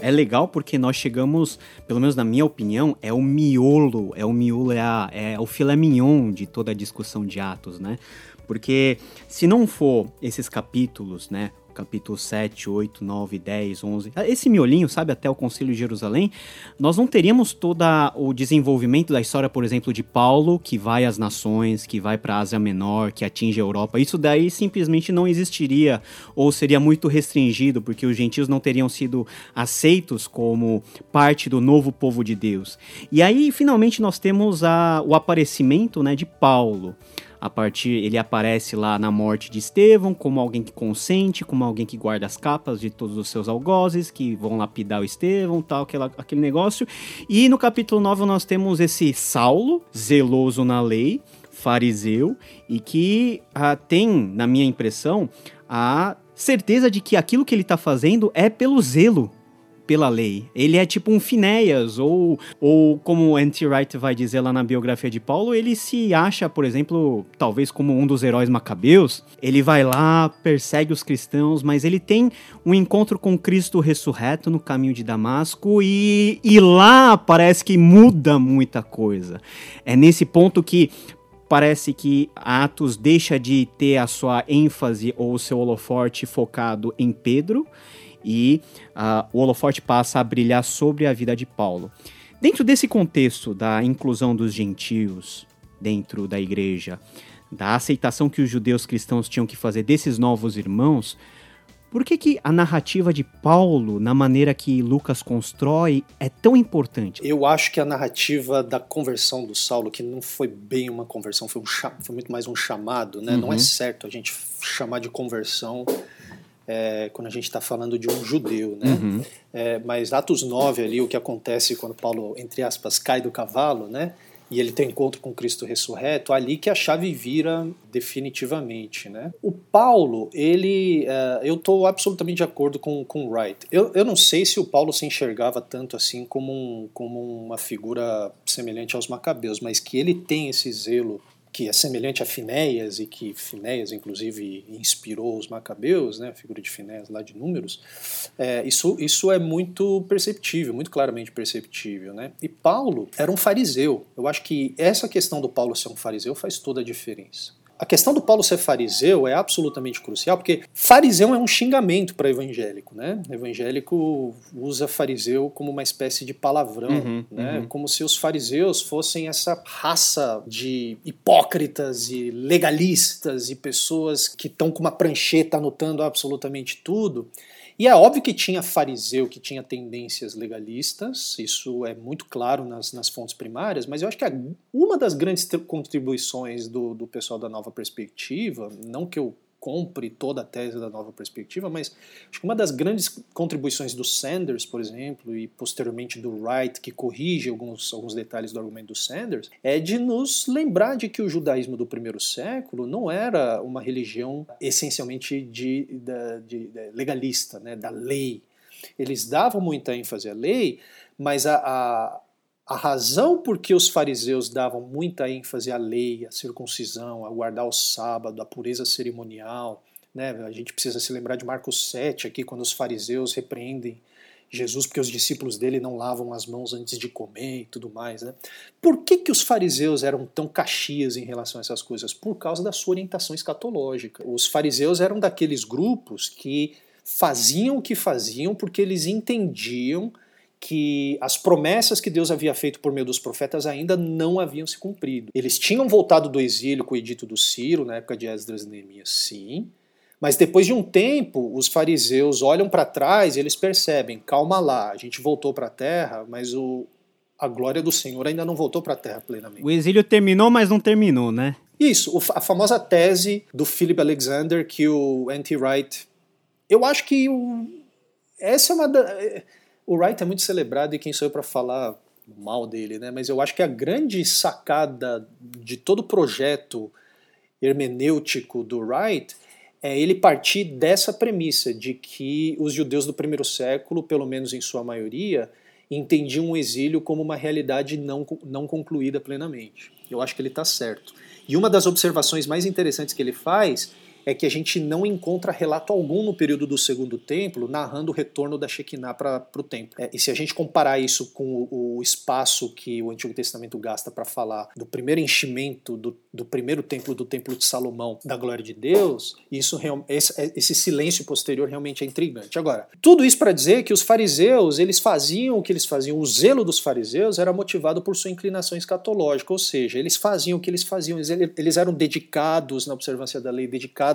É legal porque nós chegamos, pelo menos na minha opinião, é o miolo, é o miolo, é, a, é o filé mignon de toda a discussão de Atos, né? Porque se não for esses capítulos, né, capítulo 7, 8, 9, 10, 11, esse miolinho, sabe, até o Concílio de Jerusalém, nós não teríamos todo o desenvolvimento da história, por exemplo, de Paulo, que vai às nações, que vai para a Ásia Menor, que atinge a Europa. Isso daí simplesmente não existiria, ou seria muito restringido, porque os gentios não teriam sido aceitos como parte do novo povo de Deus. E aí, finalmente, nós temos a, o aparecimento né, de Paulo a partir ele aparece lá na morte de Estevão como alguém que consente, como alguém que guarda as capas de todos os seus algozes, que vão lapidar o Estevão, tal, aquela, aquele negócio. E no capítulo 9 nós temos esse Saulo, zeloso na lei, fariseu, e que ah, tem, na minha impressão, a certeza de que aquilo que ele está fazendo é pelo zelo pela lei. Ele é tipo um Finéias, ou, ou como o N.T. Wright vai dizer lá na biografia de Paulo, ele se acha, por exemplo, talvez como um dos heróis macabeus. Ele vai lá, persegue os cristãos, mas ele tem um encontro com Cristo ressurreto no caminho de Damasco e, e lá parece que muda muita coisa. É nesse ponto que parece que Atos deixa de ter a sua ênfase ou o seu holoforte focado em Pedro e uh, o holofote passa a brilhar sobre a vida de Paulo. Dentro desse contexto da inclusão dos gentios dentro da igreja, da aceitação que os judeus cristãos tinham que fazer desses novos irmãos, por que, que a narrativa de Paulo, na maneira que Lucas constrói, é tão importante? Eu acho que a narrativa da conversão do Saulo, que não foi bem uma conversão, foi, um foi muito mais um chamado, né? Uhum. Não é uhum. certo a gente chamar de conversão é, quando a gente está falando de um judeu, né? Uhum. É, mas Atos 9 ali, o que acontece quando Paulo, entre aspas, cai do cavalo, né? E ele tem encontro com Cristo ressurreto, ali que a chave vira definitivamente, né? O Paulo, ele, uh, eu estou absolutamente de acordo com com Wright. Eu, eu não sei se o Paulo se enxergava tanto assim como, um, como uma figura semelhante aos Macabeus, mas que ele tem esse zelo que é semelhante a Finéias e que Finéias, inclusive, inspirou os Macabeus, né, a figura de Finéias lá de Números, é, isso, isso é muito perceptível, muito claramente perceptível. Né? E Paulo era um fariseu. Eu acho que essa questão do Paulo ser um fariseu faz toda a diferença. A questão do Paulo ser fariseu é absolutamente crucial, porque fariseu é um xingamento para evangélico, né? Evangélico usa fariseu como uma espécie de palavrão, uhum, né? Uhum. Como se os fariseus fossem essa raça de hipócritas e legalistas e pessoas que estão com uma prancheta anotando absolutamente tudo. E é óbvio que tinha fariseu que tinha tendências legalistas, isso é muito claro nas, nas fontes primárias, mas eu acho que uma das grandes contribuições do, do pessoal da nova perspectiva, não que eu compre toda a tese da nova perspectiva, mas acho que uma das grandes contribuições do Sanders, por exemplo, e posteriormente do Wright, que corrige alguns, alguns detalhes do argumento do Sanders, é de nos lembrar de que o judaísmo do primeiro século não era uma religião essencialmente de, de, de, legalista, né, da lei. Eles davam muita ênfase à lei, mas a, a a razão por que os fariseus davam muita ênfase à lei, à circuncisão, a guardar o sábado, à pureza cerimonial, né? a gente precisa se lembrar de Marcos 7 aqui, quando os fariseus repreendem Jesus porque os discípulos dele não lavam as mãos antes de comer e tudo mais. Né? Por que, que os fariseus eram tão caxias em relação a essas coisas? Por causa da sua orientação escatológica. Os fariseus eram daqueles grupos que faziam o que faziam porque eles entendiam que as promessas que Deus havia feito por meio dos profetas ainda não haviam se cumprido. Eles tinham voltado do exílio com o edito do Ciro, na época de Esdras e Neemias, sim, mas depois de um tempo, os fariseus olham para trás e eles percebem, calma lá, a gente voltou para a terra, mas o, a glória do Senhor ainda não voltou para a terra plenamente. O exílio terminou, mas não terminou, né? Isso, a famosa tese do Philip Alexander que o Anti-Wright... Eu acho que essa é uma... Da, o Wright é muito celebrado e quem sou eu para falar mal dele, né? Mas eu acho que a grande sacada de todo o projeto hermenêutico do Wright é ele partir dessa premissa de que os judeus do primeiro século, pelo menos em sua maioria, entendiam o exílio como uma realidade não, não concluída plenamente. Eu acho que ele está certo. E uma das observações mais interessantes que ele faz é que a gente não encontra relato algum no período do Segundo Templo narrando o retorno da Shekinah para o templo. É, e se a gente comparar isso com o, o espaço que o Antigo Testamento gasta para falar do primeiro enchimento do, do, primeiro templo, do Templo de Salomão, da glória de Deus, isso esse, é, esse silêncio posterior realmente é intrigante. Agora, tudo isso para dizer que os fariseus eles faziam o que eles faziam, o zelo dos fariseus era motivado por sua inclinação escatológica, ou seja, eles faziam o que eles faziam, eles, eles eram dedicados na observância da lei, dedicados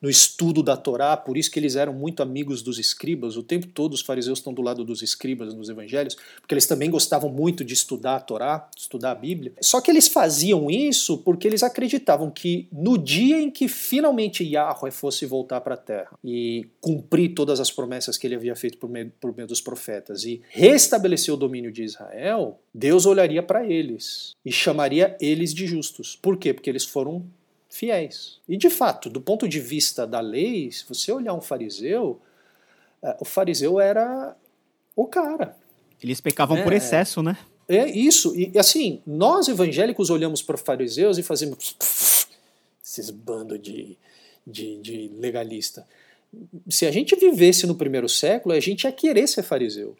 no estudo da Torá, por isso que eles eram muito amigos dos escribas. O tempo todo os fariseus estão do lado dos escribas nos evangelhos, porque eles também gostavam muito de estudar a Torá, estudar a Bíblia. Só que eles faziam isso porque eles acreditavam que no dia em que finalmente Yahweh fosse voltar para a terra e cumprir todas as promessas que ele havia feito por meio, por meio dos profetas e restabelecer o domínio de Israel, Deus olharia para eles e chamaria eles de justos. Por quê? Porque eles foram fiéis. E de fato, do ponto de vista da lei, se você olhar um fariseu, é, o fariseu era o cara. Eles pecavam é, por excesso, né? É isso. E assim, nós evangélicos olhamos para os fariseus e fazemos esses bandos de, de, de legalista. Se a gente vivesse no primeiro século, a gente ia querer ser fariseu.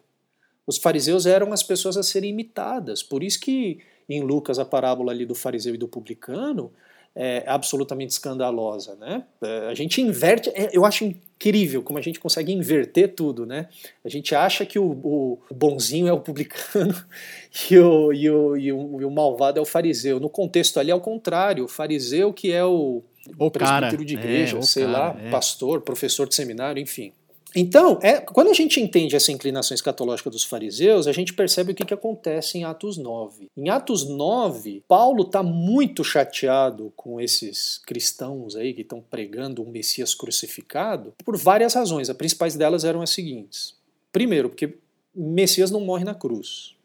Os fariseus eram as pessoas a serem imitadas. Por isso que em Lucas a parábola ali do fariseu e do publicano, é, absolutamente escandalosa. Né? É, a gente inverte, é, eu acho incrível como a gente consegue inverter tudo. Né? A gente acha que o, o bonzinho é o publicano e o, e, o, e, o, e o malvado é o fariseu. No contexto ali é o contrário, o fariseu que é o, o presbítero cara, de igreja, é, sei cara, lá, é. pastor, professor de seminário, enfim. Então, é, quando a gente entende essa inclinação escatológica dos fariseus, a gente percebe o que, que acontece em Atos 9. Em Atos 9, Paulo está muito chateado com esses cristãos aí que estão pregando um Messias crucificado por várias razões. As principais delas eram as seguintes. Primeiro, porque Messias não morre na cruz.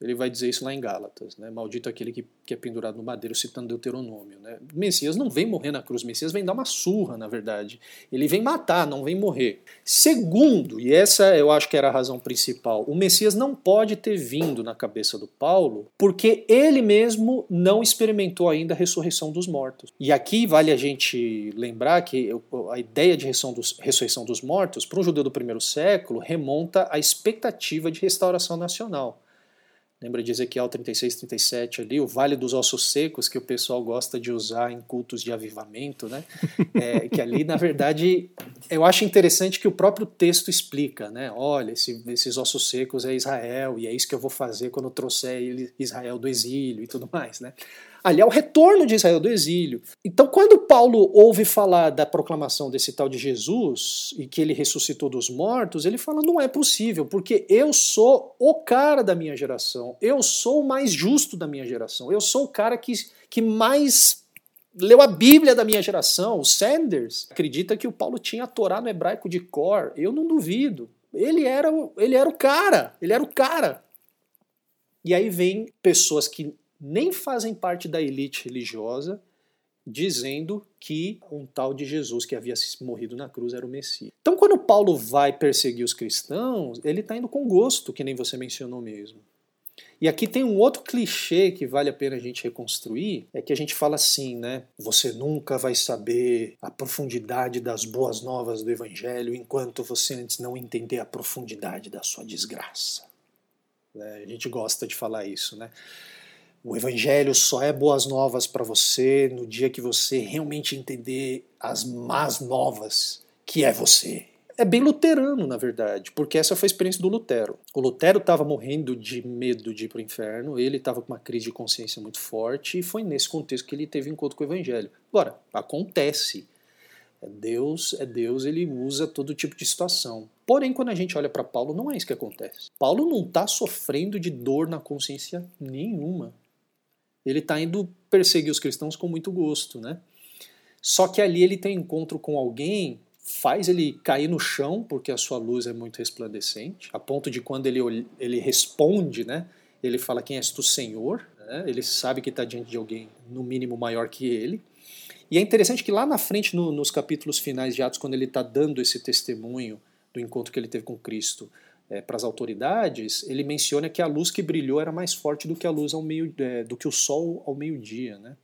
Ele vai dizer isso lá em Gálatas, né? Maldito aquele que, que é pendurado no madeiro, citando Deuteronômio, né? Messias não vem morrer na cruz, Messias vem dar uma surra, na verdade. Ele vem matar, não vem morrer. Segundo, e essa eu acho que era a razão principal, o Messias não pode ter vindo na cabeça do Paulo, porque ele mesmo não experimentou ainda a ressurreição dos mortos. E aqui vale a gente lembrar que a ideia de ressurreição dos mortos, para um judeu do primeiro século, remonta à expectativa de restauração nacional. Lembra de Ezequiel 36, 37 ali, o Vale dos Ossos Secos, que o pessoal gosta de usar em cultos de avivamento, né? É, que ali, na verdade, eu acho interessante que o próprio texto explica, né? Olha, esse, esses ossos secos é Israel, e é isso que eu vou fazer quando eu trouxer Israel do exílio e tudo mais, né? Ali é o retorno de Israel do exílio. Então, quando Paulo ouve falar da proclamação desse tal de Jesus e que ele ressuscitou dos mortos, ele fala: não é possível, porque eu sou o cara da minha geração, eu sou o mais justo da minha geração, eu sou o cara que, que mais leu a Bíblia da minha geração. O Sanders acredita que o Paulo tinha a Torá no hebraico de cor. Eu não duvido. Ele era, ele era o cara, ele era o cara. E aí vem pessoas que nem fazem parte da elite religiosa, dizendo que um tal de Jesus que havia morrido na cruz era o Messias. Então, quando Paulo vai perseguir os cristãos, ele está indo com gosto, que nem você mencionou mesmo. E aqui tem um outro clichê que vale a pena a gente reconstruir, é que a gente fala assim, né? Você nunca vai saber a profundidade das boas novas do evangelho enquanto você antes não entender a profundidade da sua desgraça. É, a gente gosta de falar isso, né? O Evangelho só é boas novas para você no dia que você realmente entender as más novas que é você. É bem luterano, na verdade, porque essa foi a experiência do Lutero. O Lutero estava morrendo de medo de ir para o inferno, ele estava com uma crise de consciência muito forte, e foi nesse contexto que ele teve encontro com o Evangelho. Agora, acontece. É Deus, é Deus, ele usa todo tipo de situação. Porém, quando a gente olha para Paulo, não é isso que acontece. Paulo não está sofrendo de dor na consciência nenhuma ele está indo perseguir os cristãos com muito gosto, né? Só que ali ele tem encontro com alguém, faz ele cair no chão, porque a sua luz é muito resplandecente, a ponto de quando ele, ele responde, né? Ele fala: Quem és tu, Senhor? Né? Ele sabe que está diante de alguém, no mínimo, maior que ele. E é interessante que lá na frente, no, nos capítulos finais de Atos, quando ele está dando esse testemunho do encontro que ele teve com Cristo, é, para as autoridades, ele menciona que a luz que brilhou era mais forte do que a luz ao meio, é, do que o sol ao meio-dia, né?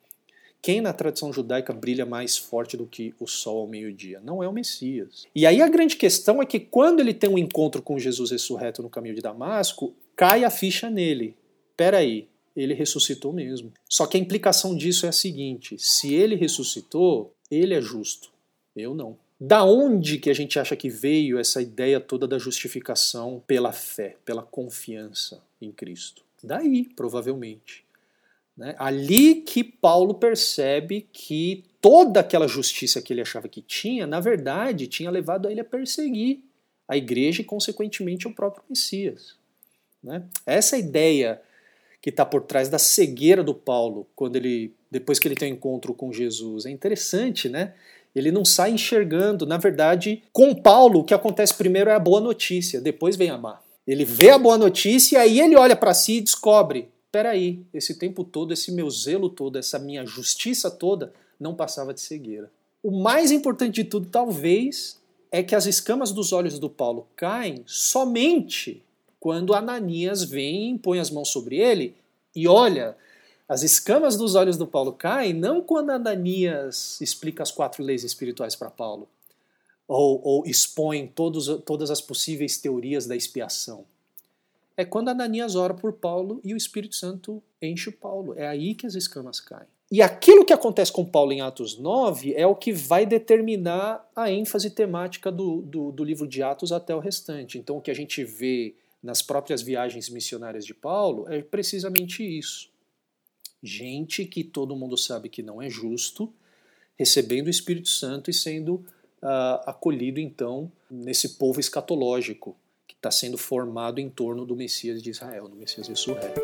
Quem na tradição judaica brilha mais forte do que o sol ao meio-dia? Não é o Messias. E aí a grande questão é que quando ele tem um encontro com Jesus ressurreto no caminho de Damasco, cai a ficha nele. Peraí, ele ressuscitou mesmo. Só que a implicação disso é a seguinte: se ele ressuscitou, ele é justo. Eu não. Da onde que a gente acha que veio essa ideia toda da justificação pela fé, pela confiança em Cristo? Daí, provavelmente. Né? Ali que Paulo percebe que toda aquela justiça que ele achava que tinha, na verdade, tinha levado ele a perseguir a igreja e, consequentemente, o próprio Messias. Né? Essa ideia que está por trás da cegueira do Paulo, quando ele, depois que ele tem um encontro com Jesus, é interessante, né? Ele não sai enxergando. Na verdade, com Paulo, o que acontece primeiro é a boa notícia, depois vem a má. Ele vê a boa notícia e aí ele olha para si e descobre: peraí, esse tempo todo, esse meu zelo todo, essa minha justiça toda, não passava de cegueira. O mais importante de tudo, talvez, é que as escamas dos olhos do Paulo caem somente quando Ananias vem e impõe as mãos sobre ele e olha as escamas dos olhos do Paulo caem não quando Ananias explica as quatro leis espirituais para Paulo, ou, ou expõe todos, todas as possíveis teorias da expiação. É quando Ananias ora por Paulo e o Espírito Santo enche o Paulo. É aí que as escamas caem. E aquilo que acontece com Paulo em Atos 9 é o que vai determinar a ênfase temática do, do, do livro de Atos até o restante. Então, o que a gente vê nas próprias viagens missionárias de Paulo é precisamente isso gente que todo mundo sabe que não é justo, recebendo o Espírito Santo e sendo uh, acolhido então nesse povo escatológico que está sendo formado em torno do Messias de Israel, do Messias ressurreto.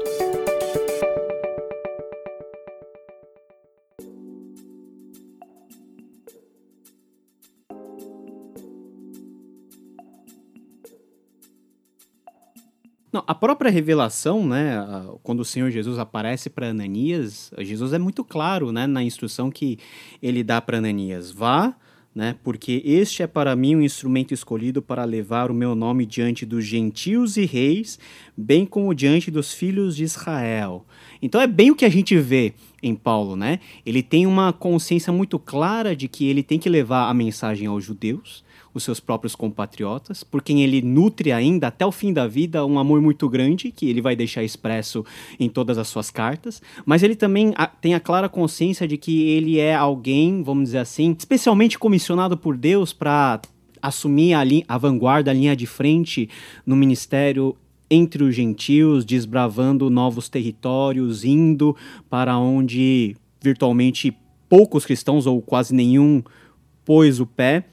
A própria revelação, né, quando o Senhor Jesus aparece para Ananias, Jesus é muito claro, né, na instrução que ele dá para Ananias: vá, né, porque este é para mim um instrumento escolhido para levar o meu nome diante dos gentios e reis, bem como diante dos filhos de Israel. Então é bem o que a gente vê em Paulo, né? Ele tem uma consciência muito clara de que ele tem que levar a mensagem aos judeus, os seus próprios compatriotas, por quem ele nutre ainda até o fim da vida um amor muito grande, que ele vai deixar expresso em todas as suas cartas, mas ele também tem a clara consciência de que ele é alguém, vamos dizer assim, especialmente comissionado por Deus para assumir a, a vanguarda, a linha de frente no ministério entre os gentios, desbravando novos territórios, indo para onde virtualmente poucos cristãos ou quase nenhum pôs o pé.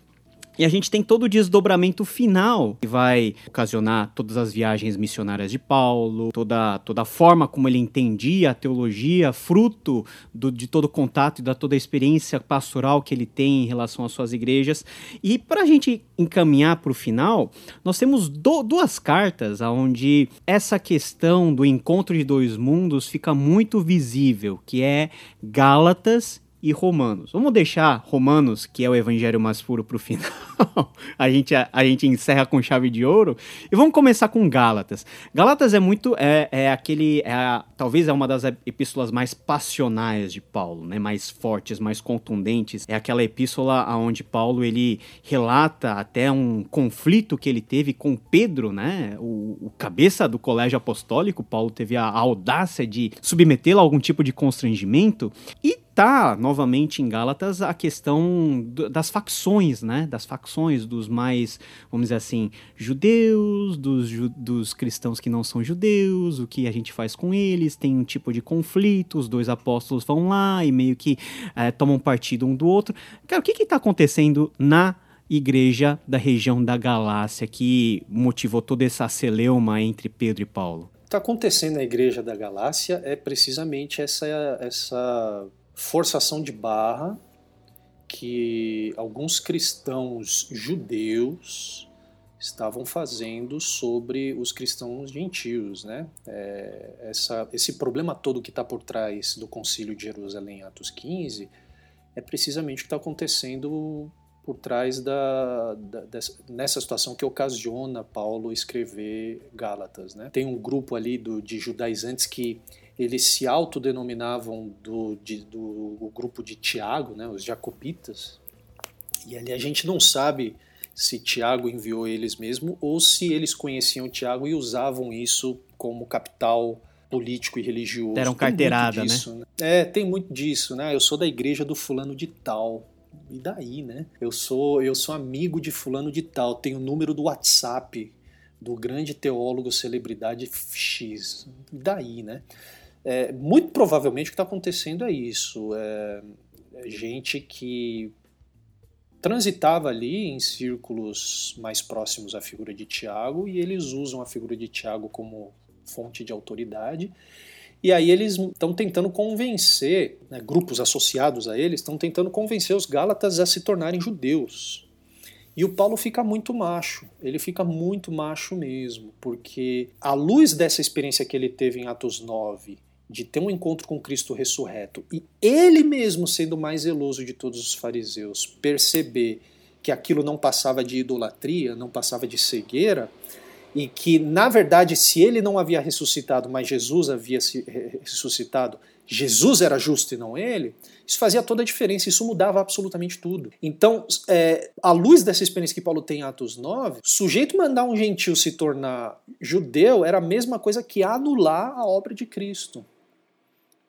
E a gente tem todo o desdobramento final que vai ocasionar todas as viagens missionárias de Paulo, toda, toda a forma como ele entendia a teologia, fruto do, de todo o contato e da toda a experiência pastoral que ele tem em relação às suas igrejas. E para a gente encaminhar para o final, nós temos do, duas cartas onde essa questão do encontro de dois mundos fica muito visível, que é Gálatas e Romanos. Vamos deixar Romanos, que é o evangelho mais puro, para o final. a, gente, a, a, gente encerra com chave de ouro. E vamos começar com Gálatas. Gálatas é muito. É, é aquele. É a, talvez é uma das epístolas mais passionais de Paulo, né? mais fortes, mais contundentes. É aquela epístola onde Paulo ele relata até um conflito que ele teve com Pedro, né? o, o cabeça do colégio apostólico. Paulo teve a, a audácia de submetê-lo a algum tipo de constrangimento. E tá novamente em Gálatas a questão das facções, né? Das facções dos mais, vamos dizer assim, judeus, dos, ju dos cristãos que não são judeus, o que a gente faz com eles, tem um tipo de conflito, os dois apóstolos vão lá e meio que é, tomam partido um do outro. Cara, o que está acontecendo na igreja da região da Galácia que motivou toda essa celeuma entre Pedro e Paulo? Está acontecendo na igreja da Galácia é precisamente essa essa forçação de barra que alguns cristãos judeus estavam fazendo sobre os cristãos gentios, né? É, essa, esse problema todo que está por trás do Concílio de Jerusalém, Atos 15, é precisamente o que está acontecendo por trás da, da dessa, nessa situação que ocasiona Paulo escrever Gálatas, né? Tem um grupo ali do, de judaizantes que eles se autodenominavam do, de, do grupo de Tiago, né, os jacobitas, e ali a gente não sabe se Tiago enviou eles mesmo ou se eles conheciam Tiago e usavam isso como capital político e religioso. Deram carteirada, né? disso, né? É, tem muito disso, né? Eu sou da igreja do fulano de tal. E daí, né? Eu sou eu sou amigo de fulano de tal, tenho o número do WhatsApp do grande teólogo celebridade X. E daí, né? É, muito provavelmente o que está acontecendo é isso. É, é gente que transitava ali em círculos mais próximos à figura de Tiago e eles usam a figura de Tiago como fonte de autoridade. E aí eles estão tentando convencer, né, grupos associados a eles estão tentando convencer os Gálatas a se tornarem judeus. E o Paulo fica muito macho, ele fica muito macho mesmo, porque à luz dessa experiência que ele teve em Atos 9 de ter um encontro com Cristo ressurreto e ele mesmo sendo mais zeloso de todos os fariseus, perceber que aquilo não passava de idolatria, não passava de cegueira, e que, na verdade, se ele não havia ressuscitado, mas Jesus havia ressuscitado, Jesus era justo e não ele, isso fazia toda a diferença, isso mudava absolutamente tudo. Então, é, à luz dessa experiência que Paulo tem em Atos 9, sujeito mandar um gentil se tornar judeu era a mesma coisa que anular a obra de Cristo.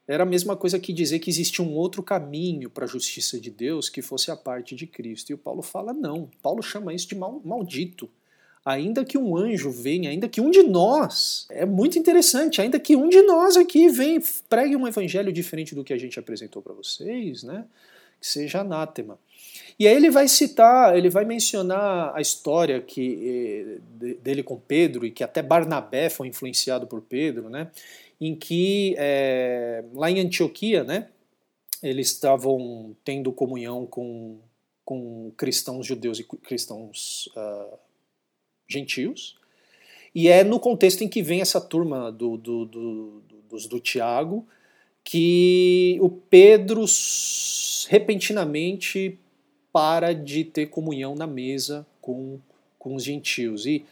Era a mesma coisa que dizer que existia um outro caminho para a justiça de Deus que fosse a parte de Cristo. E o Paulo fala não. Paulo chama isso de mal, maldito. Ainda que um anjo venha, ainda que um de nós, é muito interessante, ainda que um de nós aqui venha, pregue um evangelho diferente do que a gente apresentou para vocês, né? Que seja anátema. E aí ele vai citar, ele vai mencionar a história que, eh, dele com Pedro, e que até Barnabé foi influenciado por Pedro, né? Em que é, lá em Antioquia, né, eles estavam tendo comunhão com, com cristãos judeus e cristãos uh, gentios, e é no contexto em que vem essa turma do, do, do, dos do Tiago que o Pedro repentinamente para de ter comunhão na mesa com, com os gentios. E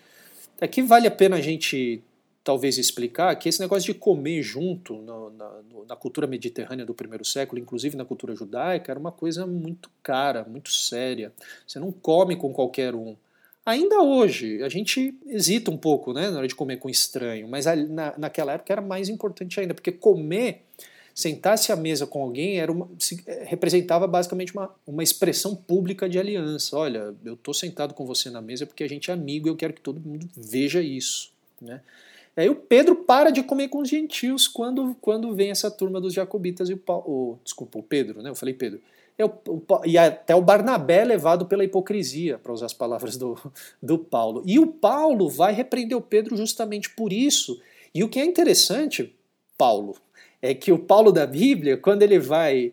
aqui vale a pena a gente talvez explicar que esse negócio de comer junto na, na, cultura mediterrânea do primeiro século, inclusive na cultura judaica, era uma coisa muito cara, muito séria. Você não come com qualquer um. Ainda hoje, a gente hesita um pouco né, na hora de comer com estranho, mas na, naquela época era mais importante ainda, porque comer, sentar-se à mesa com alguém, era uma, eh, representava basicamente uma, uma expressão pública de aliança. Olha, eu estou sentado com você na mesa porque a gente é amigo e eu quero que todo mundo veja isso. Né? E o Pedro para de comer com os gentios quando, quando vem essa turma dos jacobitas e o Paulo. desculpa, o Pedro, né? Eu falei Pedro. Eu, o, e até o Barnabé é levado pela hipocrisia, para usar as palavras do, do Paulo. E o Paulo vai repreender o Pedro justamente por isso. E o que é interessante, Paulo, é que o Paulo da Bíblia, quando ele vai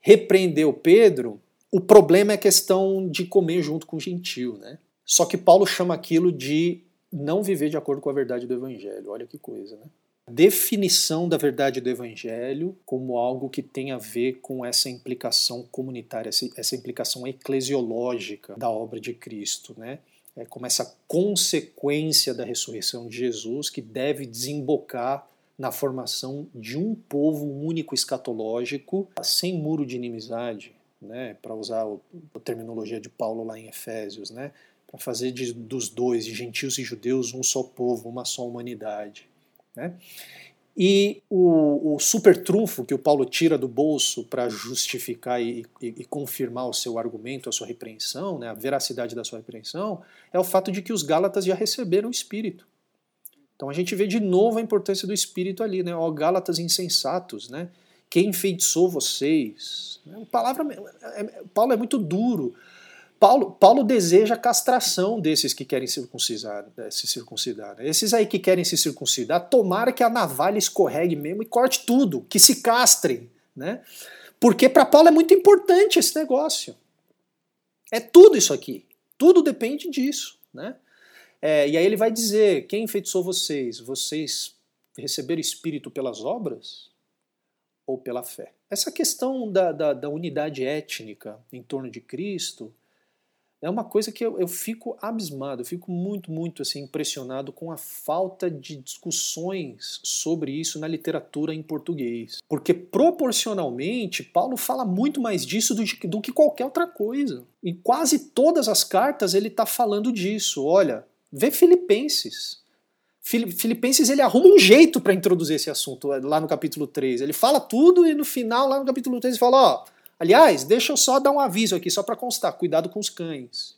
repreender o Pedro, o problema é a questão de comer junto com o gentio, né? Só que Paulo chama aquilo de não viver de acordo com a verdade do Evangelho. Olha que coisa, né? Definição da verdade do Evangelho como algo que tem a ver com essa implicação comunitária, essa implicação eclesiológica da obra de Cristo, né? É como essa consequência da ressurreição de Jesus que deve desembocar na formação de um povo único escatológico, sem muro de inimizade, né, para usar a terminologia de Paulo lá em Efésios, né, para fazer de, dos dois, de gentios e judeus, um só povo, uma só humanidade. Né? E o, o super trunfo que o Paulo tira do bolso para justificar e, e, e, confirmar o seu argumento, a sua repreensão, né, a veracidade da sua repreensão, é o fato de que os Gálatas já receberam o Espírito. Então a gente vê de novo a importância do Espírito ali, né? Ó, Gálatas insensatos, né? Quem enfeitiçou vocês? A palavra, é, é, Paulo é muito duro. Paulo, Paulo deseja a castração desses que querem circuncidar, né, se circuncidar. Né? Esses aí que querem se circuncidar, tomara que a navalha escorregue mesmo e corte tudo, que se castrem. Né? Porque para Paulo é muito importante esse negócio. É tudo isso aqui. Tudo depende disso. Né? É, e aí ele vai dizer: quem enfeitiçou vocês? Vocês receberam espírito pelas obras ou pela fé? Essa questão da, da, da unidade étnica em torno de Cristo é uma coisa que eu, eu, fico abismado, eu fico muito, muito assim, impressionado com a falta de discussões sobre isso na literatura em português. Porque proporcionalmente, Paulo fala muito mais disso do, do que qualquer outra coisa. Em quase todas as cartas ele está falando disso. Olha, vê Filipenses. Filipenses ele arruma um jeito para introduzir esse assunto é, lá no capítulo 3. Ele fala tudo e no final, lá no capítulo 3, ele fala: ó Aliás, deixa eu só dar um aviso aqui, só para constar: cuidado com os cães.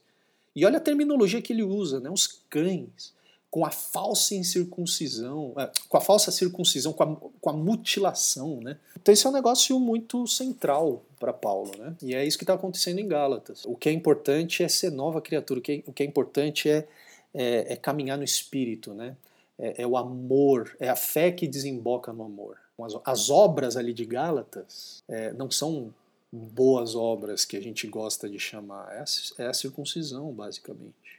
E olha a terminologia que ele usa, né? Os cães, com a falsa incircuncisão, é, com a falsa circuncisão, com a, com a mutilação, né? Então esse é um negócio muito central para Paulo, né? E é isso que está acontecendo em Gálatas. O que é importante é ser nova criatura, o que é, o que é importante é, é, é, caminhar no espírito, né? É, é, o amor, é a fé que desemboca no amor. As, as obras ali de Gálatas é, não são boas obras que a gente gosta de chamar. É a, é a circuncisão, basicamente.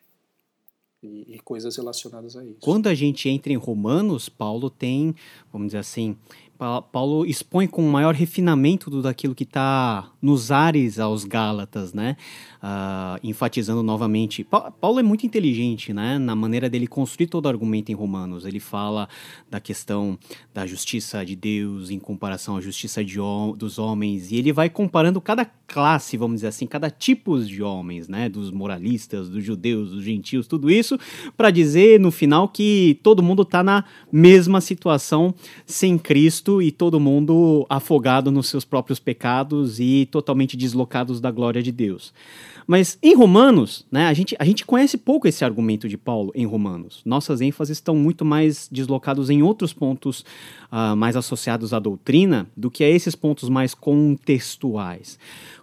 E, e, coisas relacionadas a isso. Quando a gente entra em Romanos, Paulo tem, vamos dizer assim, Paulo expõe com maior refinamento do daquilo que está nos ares aos Gálatas, né? Uh, enfatizando novamente. Pa Paulo é muito inteligente, né? Na maneira dele construir todo o argumento em Romanos. Ele fala da questão da justiça de Deus em comparação à justiça dos homens e ele vai comparando cada classe, vamos dizer assim, cada tipo de homens, né? Dos moralistas, dos judeus, dos gentios, tudo isso para dizer no final que todo mundo está na mesma situação sem Cristo e todo mundo afogado nos seus próprios pecados e totalmente deslocados da glória de Deus. Mas em Romanos, né, a, gente, a gente conhece pouco esse argumento de Paulo em Romanos. Nossas ênfases estão muito mais deslocados em outros pontos uh, mais associados à doutrina do que a esses pontos mais contextuais.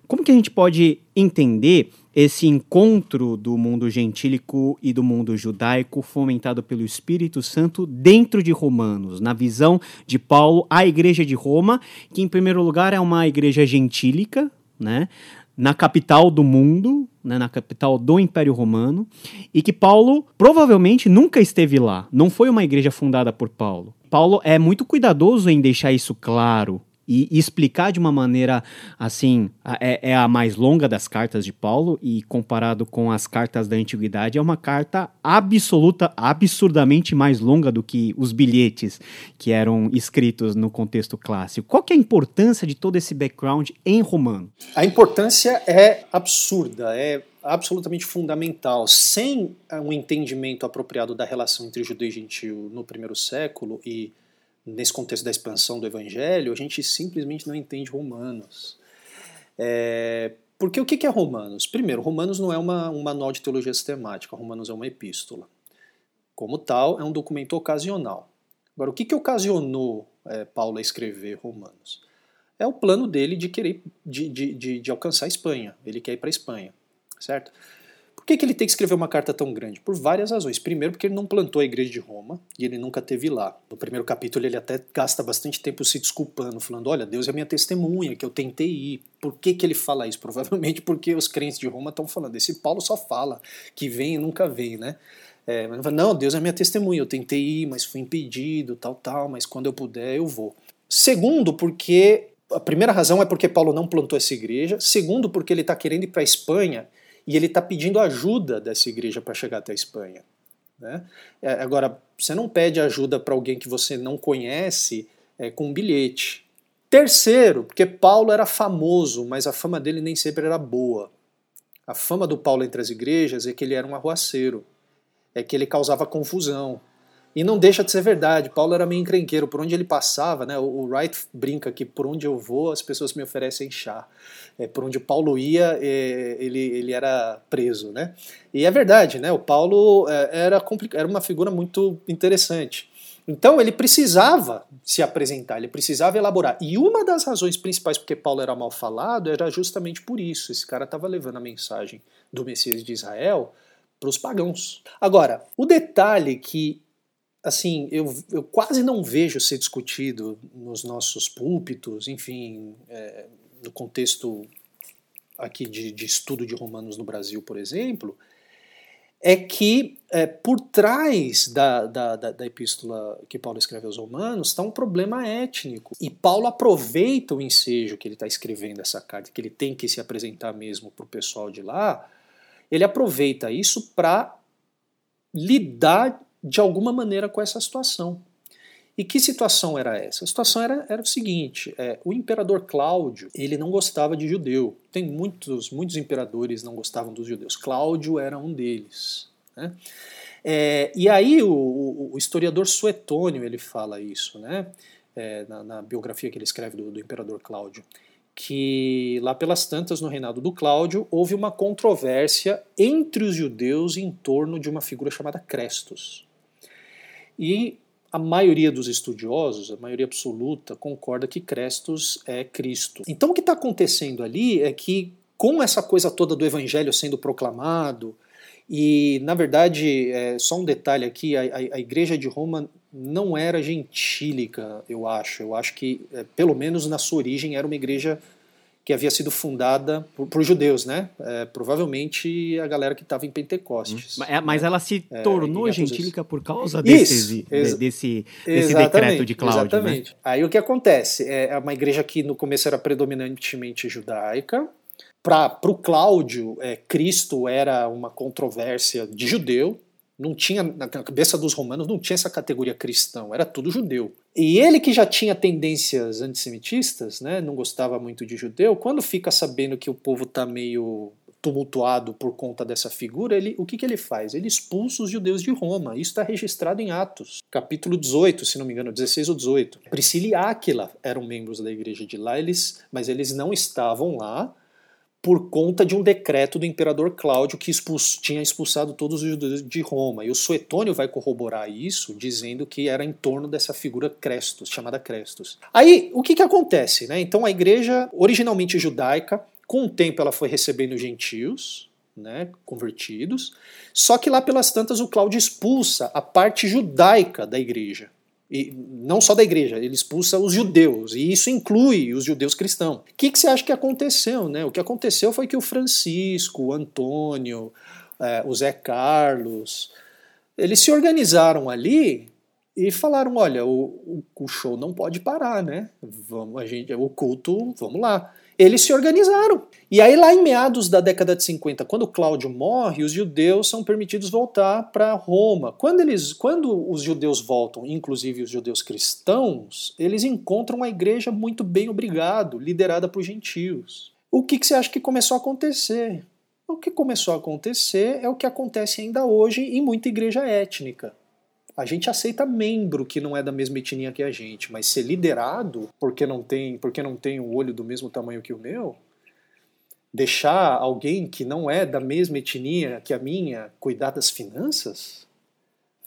Como que a gente pode entender esse encontro do mundo gentílico e do mundo judaico fomentado pelo Espírito Santo dentro de Romanos, na visão de Paulo, a igreja de Roma, que em primeiro lugar é uma igreja gentílica, né? Na capital do mundo, né, na capital do Império Romano, e que Paulo provavelmente nunca esteve lá. Não foi uma igreja fundada por Paulo. Paulo é muito cuidadoso em deixar isso claro e explicar de uma maneira assim, é, é, a mais longa das cartas de Paulo e comparado com as cartas da antiguidade é uma carta absoluta, absurdamente mais longa do que os bilhetes que eram escritos no contexto clássico. Qual que é a importância de todo esse background em Romano? A importância é absurda, é absolutamente fundamental. Sem um entendimento apropriado da relação entre judeu e gentil no primeiro século e nesse contexto da expansão do evangelho, a gente simplesmente não entende Romanos. É, porque o que é Romanos? Primeiro, Romanos não é uma, um manual de teologia sistemática, Romanos é uma epístola. Como tal, é um documento ocasional. Agora, o que, que ocasionou é, Paulo a escrever Romanos? É o plano dele de querer de, de, de, de alcançar a Espanha. Ele quer ir para a Espanha, certo? Por que, que ele tem que escrever uma carta tão grande? Por várias razões. Primeiro, porque ele não plantou a igreja de Roma e ele nunca teve lá. No primeiro capítulo, ele até gasta bastante tempo se desculpando, falando: Olha, Deus é minha testemunha, que eu tentei ir. Por que, que ele fala isso? Provavelmente porque os crentes de Roma estão falando: Esse Paulo só fala que vem e nunca vem, né? É, mas não, Deus é minha testemunha, eu tentei ir, mas fui impedido, tal, tal, mas quando eu puder eu vou. Segundo, porque a primeira razão é porque Paulo não plantou essa igreja. Segundo, porque ele está querendo ir para a Espanha e ele está pedindo ajuda dessa igreja para chegar até a Espanha. Né? É, agora, você não pede ajuda para alguém que você não conhece é, com um bilhete. Terceiro, porque Paulo era famoso, mas a fama dele nem sempre era boa. A fama do Paulo entre as igrejas é que ele era um arruaceiro, é que ele causava confusão, e não deixa de ser verdade. Paulo era meio encrenqueiro. Por onde ele passava, né? O Wright brinca que por onde eu vou, as pessoas me oferecem chá. É, por onde Paulo ia, é, ele, ele era preso, né? E é verdade, né? O Paulo é, era, era uma figura muito interessante. Então ele precisava se apresentar, ele precisava elaborar. E uma das razões principais porque Paulo era mal falado era justamente por isso. Esse cara estava levando a mensagem do Messias de Israel para os pagãos. Agora, o detalhe que assim, eu, eu quase não vejo ser discutido nos nossos púlpitos, enfim, é, no contexto aqui de, de, estudo de Romanos no Brasil, por exemplo, é que é, por trás da, da, da, da, epístola que Paulo escreve aos Romanos está um problema étnico. E Paulo aproveita o ensejo que ele está escrevendo essa carta, que ele tem que se apresentar mesmo para o pessoal de lá, ele aproveita isso para lidar de alguma maneira com essa situação. E que situação era essa? A situação era, era o seguinte: é, o imperador Cláudio ele não gostava de judeu. Tem muitos muitos imperadores não gostavam dos judeus. Cláudio era um deles. Né? É, e aí o, o, historiador Suetônio ele fala isso, né? É, na, na, biografia que ele escreve do, do imperador Cláudio, que lá pelas tantas no reinado do Cláudio houve uma controvérsia entre os judeus em torno de uma figura chamada Crestos. E a maioria dos estudiosos, a maioria absoluta, concorda que Crestos é Cristo. Então o que está acontecendo ali é que, com essa coisa toda do evangelho sendo proclamado, e na verdade, é, só um detalhe aqui: a, a, a, igreja de Roma não era gentílica, eu acho. Eu acho que, é, pelo menos na sua origem, era uma igreja que havia sido fundada por, por judeus, né? É, provavelmente a galera que estava em Pentecostes. Hum. É, mas ela se é, tornou gentílica por causa desse, desse, desse decreto de Cláudio. Né? Exatamente. Né? Aí o que acontece? É, é uma igreja que no começo era predominantemente judaica. Para o Cláudio, é, Cristo era uma controvérsia de judeu, não tinha na cabeça dos romanos não tinha essa categoria cristão, era tudo judeu. E ele que já tinha tendências antissemitistas, né, não gostava muito de judeu, quando fica sabendo que o povo está meio tumultuado por conta dessa figura, ele, o que, que ele faz? Ele expulsa os judeus de Roma. Isso está registrado em Atos, capítulo 18, se não me engano, 16 ou 18. Priscila e Áquila eram membros da igreja de lá, eles, mas eles não estavam lá por conta de um decreto do imperador Cláudio que tinha expulsado todos os judeus de Roma. E o Suetônio vai corroborar isso, dizendo que era em torno dessa figura Crestos, chamada Crestos. Aí, o que, que acontece? Né? Então, a igreja, originalmente judaica, com o tempo ela foi recebendo gentios, né, convertidos, só que lá pelas tantas o Cláudio expulsa a parte judaica da igreja. E não só da igreja, ele expulsa os judeus, e isso inclui os judeus cristãos. O que, que você acha que aconteceu? Né? O que aconteceu foi que o Francisco, o Antônio, é, o Zé Carlos, eles se organizaram ali e falaram: olha, o, o show não pode parar, né? Vamos, a gente, o culto, vamos lá. Eles se organizaram. E aí, lá em meados da década de 50, quando Cláudio morre, os judeus são permitidos voltar para Roma. Quando, eles, quando os judeus voltam, inclusive os judeus cristãos, eles encontram a igreja muito bem obrigado, liderada por gentios. O que, que você acha que começou a acontecer? O que começou a acontecer é o que acontece ainda hoje em muita igreja étnica. A gente aceita membro que não é da mesma etnia que a gente, mas ser liderado porque não tem, porque não tem um olho do mesmo tamanho que o meu, deixar alguém que não é da mesma etnia que a minha cuidar das finanças?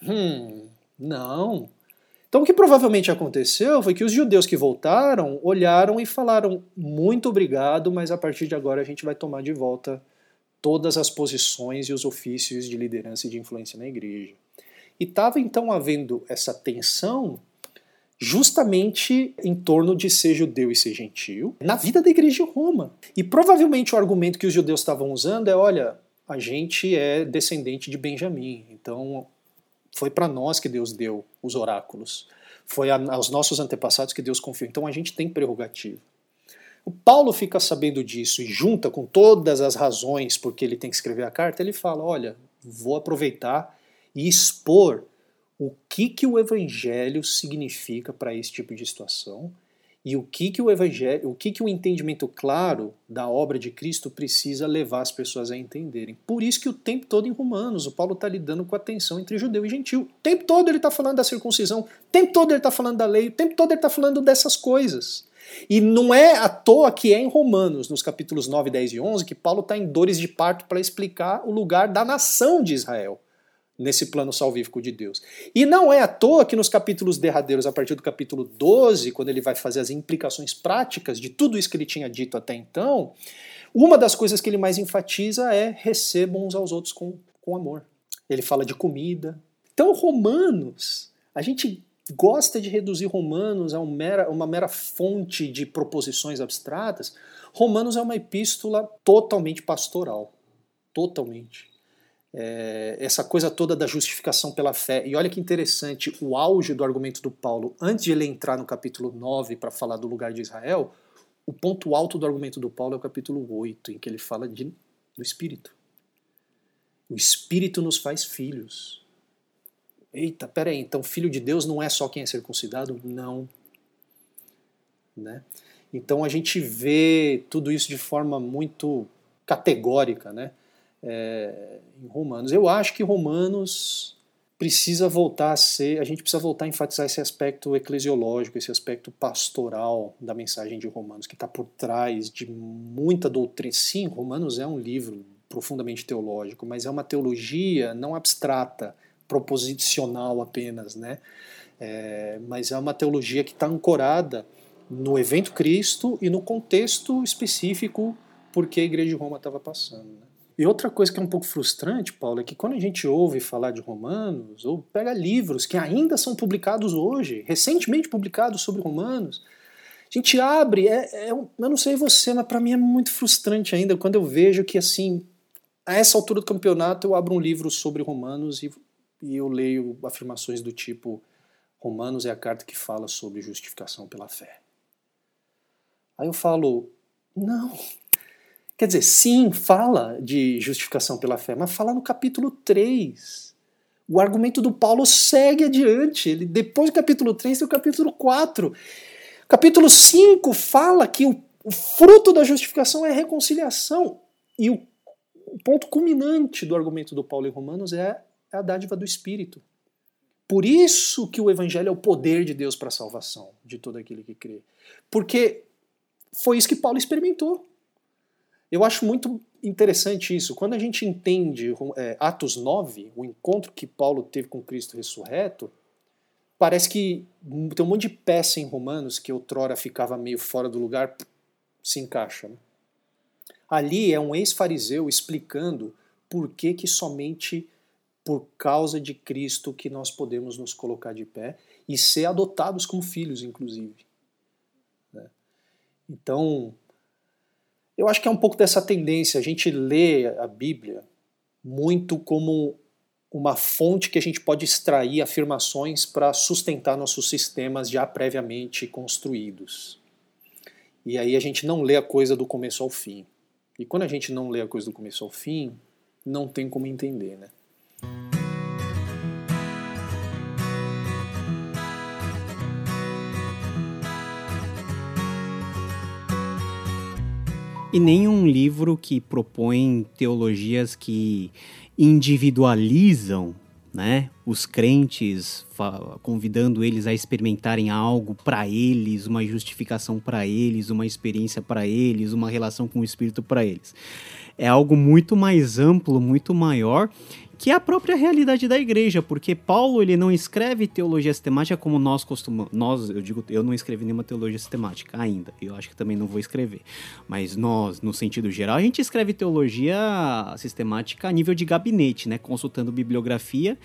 Hum, não. Então o que provavelmente aconteceu foi que os judeus que voltaram olharam e falaram muito obrigado, mas a partir de agora a gente vai tomar de volta todas as posições e os ofícios de liderança e de influência na igreja. E estava então havendo essa tensão justamente em torno de ser judeu e ser gentil na vida da igreja de Roma. E provavelmente o argumento que os judeus estavam usando é: olha, a gente é descendente de Benjamim, então foi para nós que Deus deu os oráculos, foi aos nossos antepassados que Deus confiou, então a gente tem prerrogativa. O Paulo fica sabendo disso e junta com todas as razões porque ele tem que escrever a carta, ele fala: olha, vou aproveitar e expor o que, que o evangelho significa para esse tipo de situação e o que, que o evangelho, o que, que o entendimento claro da obra de Cristo precisa levar as pessoas a entenderem. Por isso que o tempo todo em Romanos, o Paulo está lidando com a tensão entre judeu e gentil. O tempo todo ele está falando da circuncisão, o tempo todo ele está falando da lei, o tempo todo ele está falando dessas coisas. E não é à toa que é em Romanos, nos capítulos 9, 10 e 11, que Paulo está em dores de parto para explicar o lugar da nação de Israel nesse plano salvífico de Deus. E não é à toa que nos capítulos derradeiros, a partir do capítulo 12, quando ele vai fazer as implicações práticas de tudo isso que ele tinha dito até então, uma das coisas que ele mais enfatiza é recebam uns aos outros com, com amor. Ele fala de comida. Então, Romanos, a gente gosta de reduzir Romanos a mera, uma mera fonte de proposições abstratas. Romanos é uma epístola totalmente pastoral. Totalmente é, essa coisa toda da justificação pela fé. E olha que interessante, o auge do argumento do Paulo, antes de ele entrar no capítulo 9 para falar do lugar de Israel, o ponto alto do argumento do Paulo é o capítulo 8, em que ele fala de, do Espírito. O Espírito nos faz filhos. Eita, peraí, então filho de Deus não é só quem é circuncidado? Não. Né? Então a gente vê tudo isso de forma muito categórica, né? É, em Romanos. Eu acho que Romanos precisa voltar a ser, a gente precisa voltar a enfatizar esse aspecto eclesiológico, esse aspecto pastoral da mensagem de Romanos, que está por trás de muita doutrina. Sim, Romanos é um livro profundamente teológico, mas é uma teologia não abstrata, proposicional apenas, né? É, mas é uma teologia que está ancorada no evento Cristo e no contexto específico porque a igreja de Roma estava passando. Né? E outra coisa que é um pouco frustrante, Paulo, é que quando a gente ouve falar de Romanos, ou pega livros que ainda são publicados hoje, recentemente publicados sobre Romanos, a gente abre, é, é, eu não sei você, mas para mim é muito frustrante ainda quando eu vejo que, assim, a essa altura do campeonato eu abro um livro sobre Romanos e, e eu leio afirmações do tipo: Romanos é a carta que fala sobre justificação pela fé. Aí eu falo: não, Quer dizer, sim, fala de justificação pela fé, mas fala no capítulo 3. O argumento do Paulo segue adiante. Ele, depois do capítulo 3 tem o capítulo 4. Capítulo 5 fala que o, o fruto da justificação é a reconciliação. E o, o ponto culminante do argumento do Paulo em Romanos é a dádiva do Espírito. Por isso que o Evangelho é o poder de Deus para a salvação de todo aquele que crê. Porque foi isso que Paulo experimentou. Eu acho muito interessante isso. Quando a gente entende é, Atos 9, o encontro que Paulo teve com Cristo ressurreto, parece que tem um monte de peça em Romanos que outrora ficava meio fora do lugar, se encaixa. Né? Ali é um ex-fariseu explicando por que, que somente por causa de Cristo que nós podemos nos colocar de pé e ser adotados como filhos, inclusive. Né? Então, eu acho que é um pouco dessa tendência, a gente lê a Bíblia muito como uma fonte que a gente pode extrair afirmações para sustentar nossos sistemas já previamente construídos. E aí a gente não lê a coisa do começo ao fim. E quando a gente não lê a coisa do começo ao fim, não tem como entender, né? E nenhum livro que propõe teologias que individualizam né, os crentes, convidando eles a experimentarem algo para eles, uma justificação para eles, uma experiência para eles, uma relação com o Espírito para eles. É algo muito mais amplo, muito maior que é a própria realidade da igreja, porque Paulo ele não escreve teologia sistemática como nós costumamos. Nós, eu digo, eu não escrevi nenhuma teologia sistemática ainda. Eu acho que também não vou escrever. Mas nós, no sentido geral, a gente escreve teologia sistemática a nível de gabinete, né, consultando bibliografia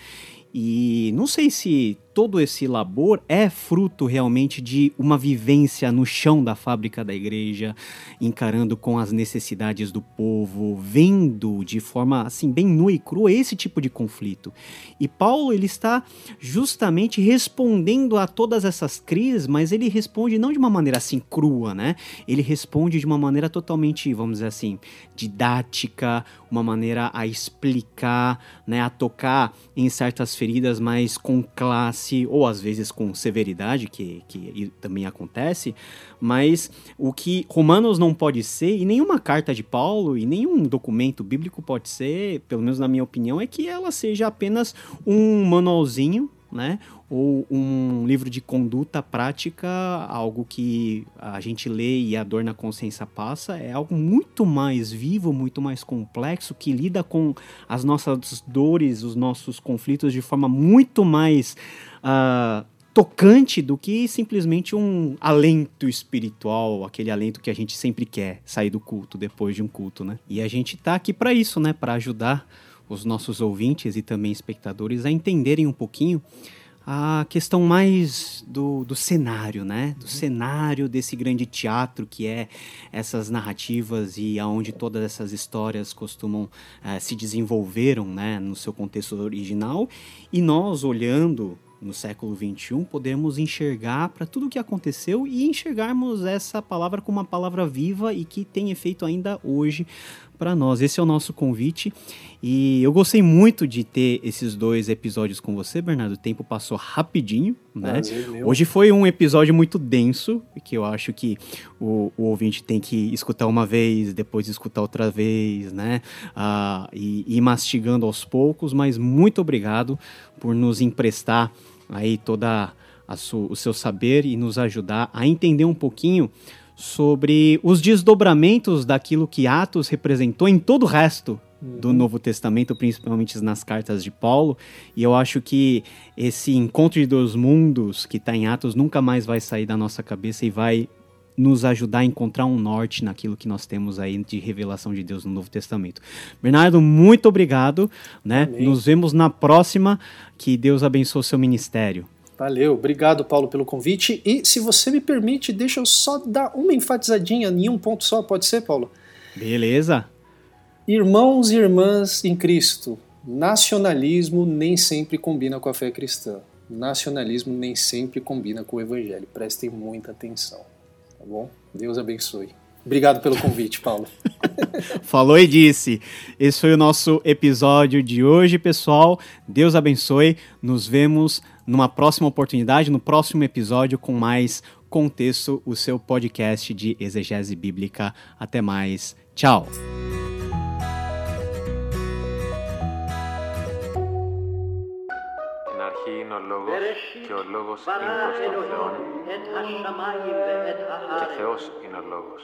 e não sei se todo esse labor é fruto realmente de uma vivência no chão da fábrica da igreja, encarando com as necessidades do povo, vendo de forma assim bem nua e crua esse tipo de conflito. E Paulo ele está justamente respondendo a todas essas crises, mas ele responde não de uma maneira assim crua, né? Ele responde de uma maneira totalmente, vamos dizer assim, didática, uma maneira a explicar, né, a tocar em certas feridas, mas com classe ou às vezes com severidade, que, que também acontece. Mas o que Romanos não pode ser, e nenhuma carta de Paulo, e nenhum documento bíblico pode ser, pelo menos na minha opinião, é que ela seja apenas um manualzinho né? Ou um livro de conduta prática, algo que a gente lê e a dor na consciência passa, é algo muito mais vivo, muito mais complexo, que lida com as nossas dores, os nossos conflitos de forma muito mais uh, tocante do que simplesmente um alento espiritual, aquele alento que a gente sempre quer sair do culto depois de um culto, né? E a gente tá aqui para isso, né? Para ajudar os nossos ouvintes e também espectadores a entenderem um pouquinho a questão mais do, do cenário, né? Do uhum. cenário desse grande teatro que é essas narrativas e aonde todas essas histórias costumam uh, se desenvolveram, né? No seu contexto original e nós olhando no século XXI podemos enxergar para tudo o que aconteceu e enxergarmos essa palavra como uma palavra viva e que tem efeito ainda hoje para nós. Esse é o nosso convite e eu gostei muito de ter esses dois episódios com você, Bernardo. O tempo passou rapidinho, né? Hoje foi um episódio muito denso, que eu acho que o, o ouvinte tem que escutar uma vez, depois escutar outra vez, né? Uh, e ir mastigando aos poucos, mas muito obrigado por nos emprestar aí toda o seu saber e nos ajudar a entender um pouquinho sobre os desdobramentos daquilo que Atos representou em todo o resto do uhum. Novo Testamento, principalmente nas cartas de Paulo. E eu acho que esse encontro de dois mundos que está em Atos nunca mais vai sair da nossa cabeça e vai nos ajudar a encontrar um norte naquilo que nós temos aí de revelação de Deus no Novo Testamento. Bernardo, muito obrigado, né? Nos vemos na próxima. Que Deus abençoe o seu ministério. Valeu, obrigado Paulo pelo convite. E se você me permite, deixa eu só dar uma enfatizadinha em um ponto só, pode ser, Paulo? Beleza. Irmãos e irmãs em Cristo, nacionalismo nem sempre combina com a fé cristã. Nacionalismo nem sempre combina com o evangelho. Prestem muita atenção, tá bom? Deus abençoe. Obrigado pelo convite, Paulo. Falou e disse. Esse foi o nosso episódio de hoje, pessoal. Deus abençoe. Nos vemos numa próxima oportunidade, no próximo episódio, com mais contexto, o seu podcast de exegese bíblica. Até mais. Tchau. Και ο λόγος είναι προς τον Θεόν και Θεός είναι ο λόγος.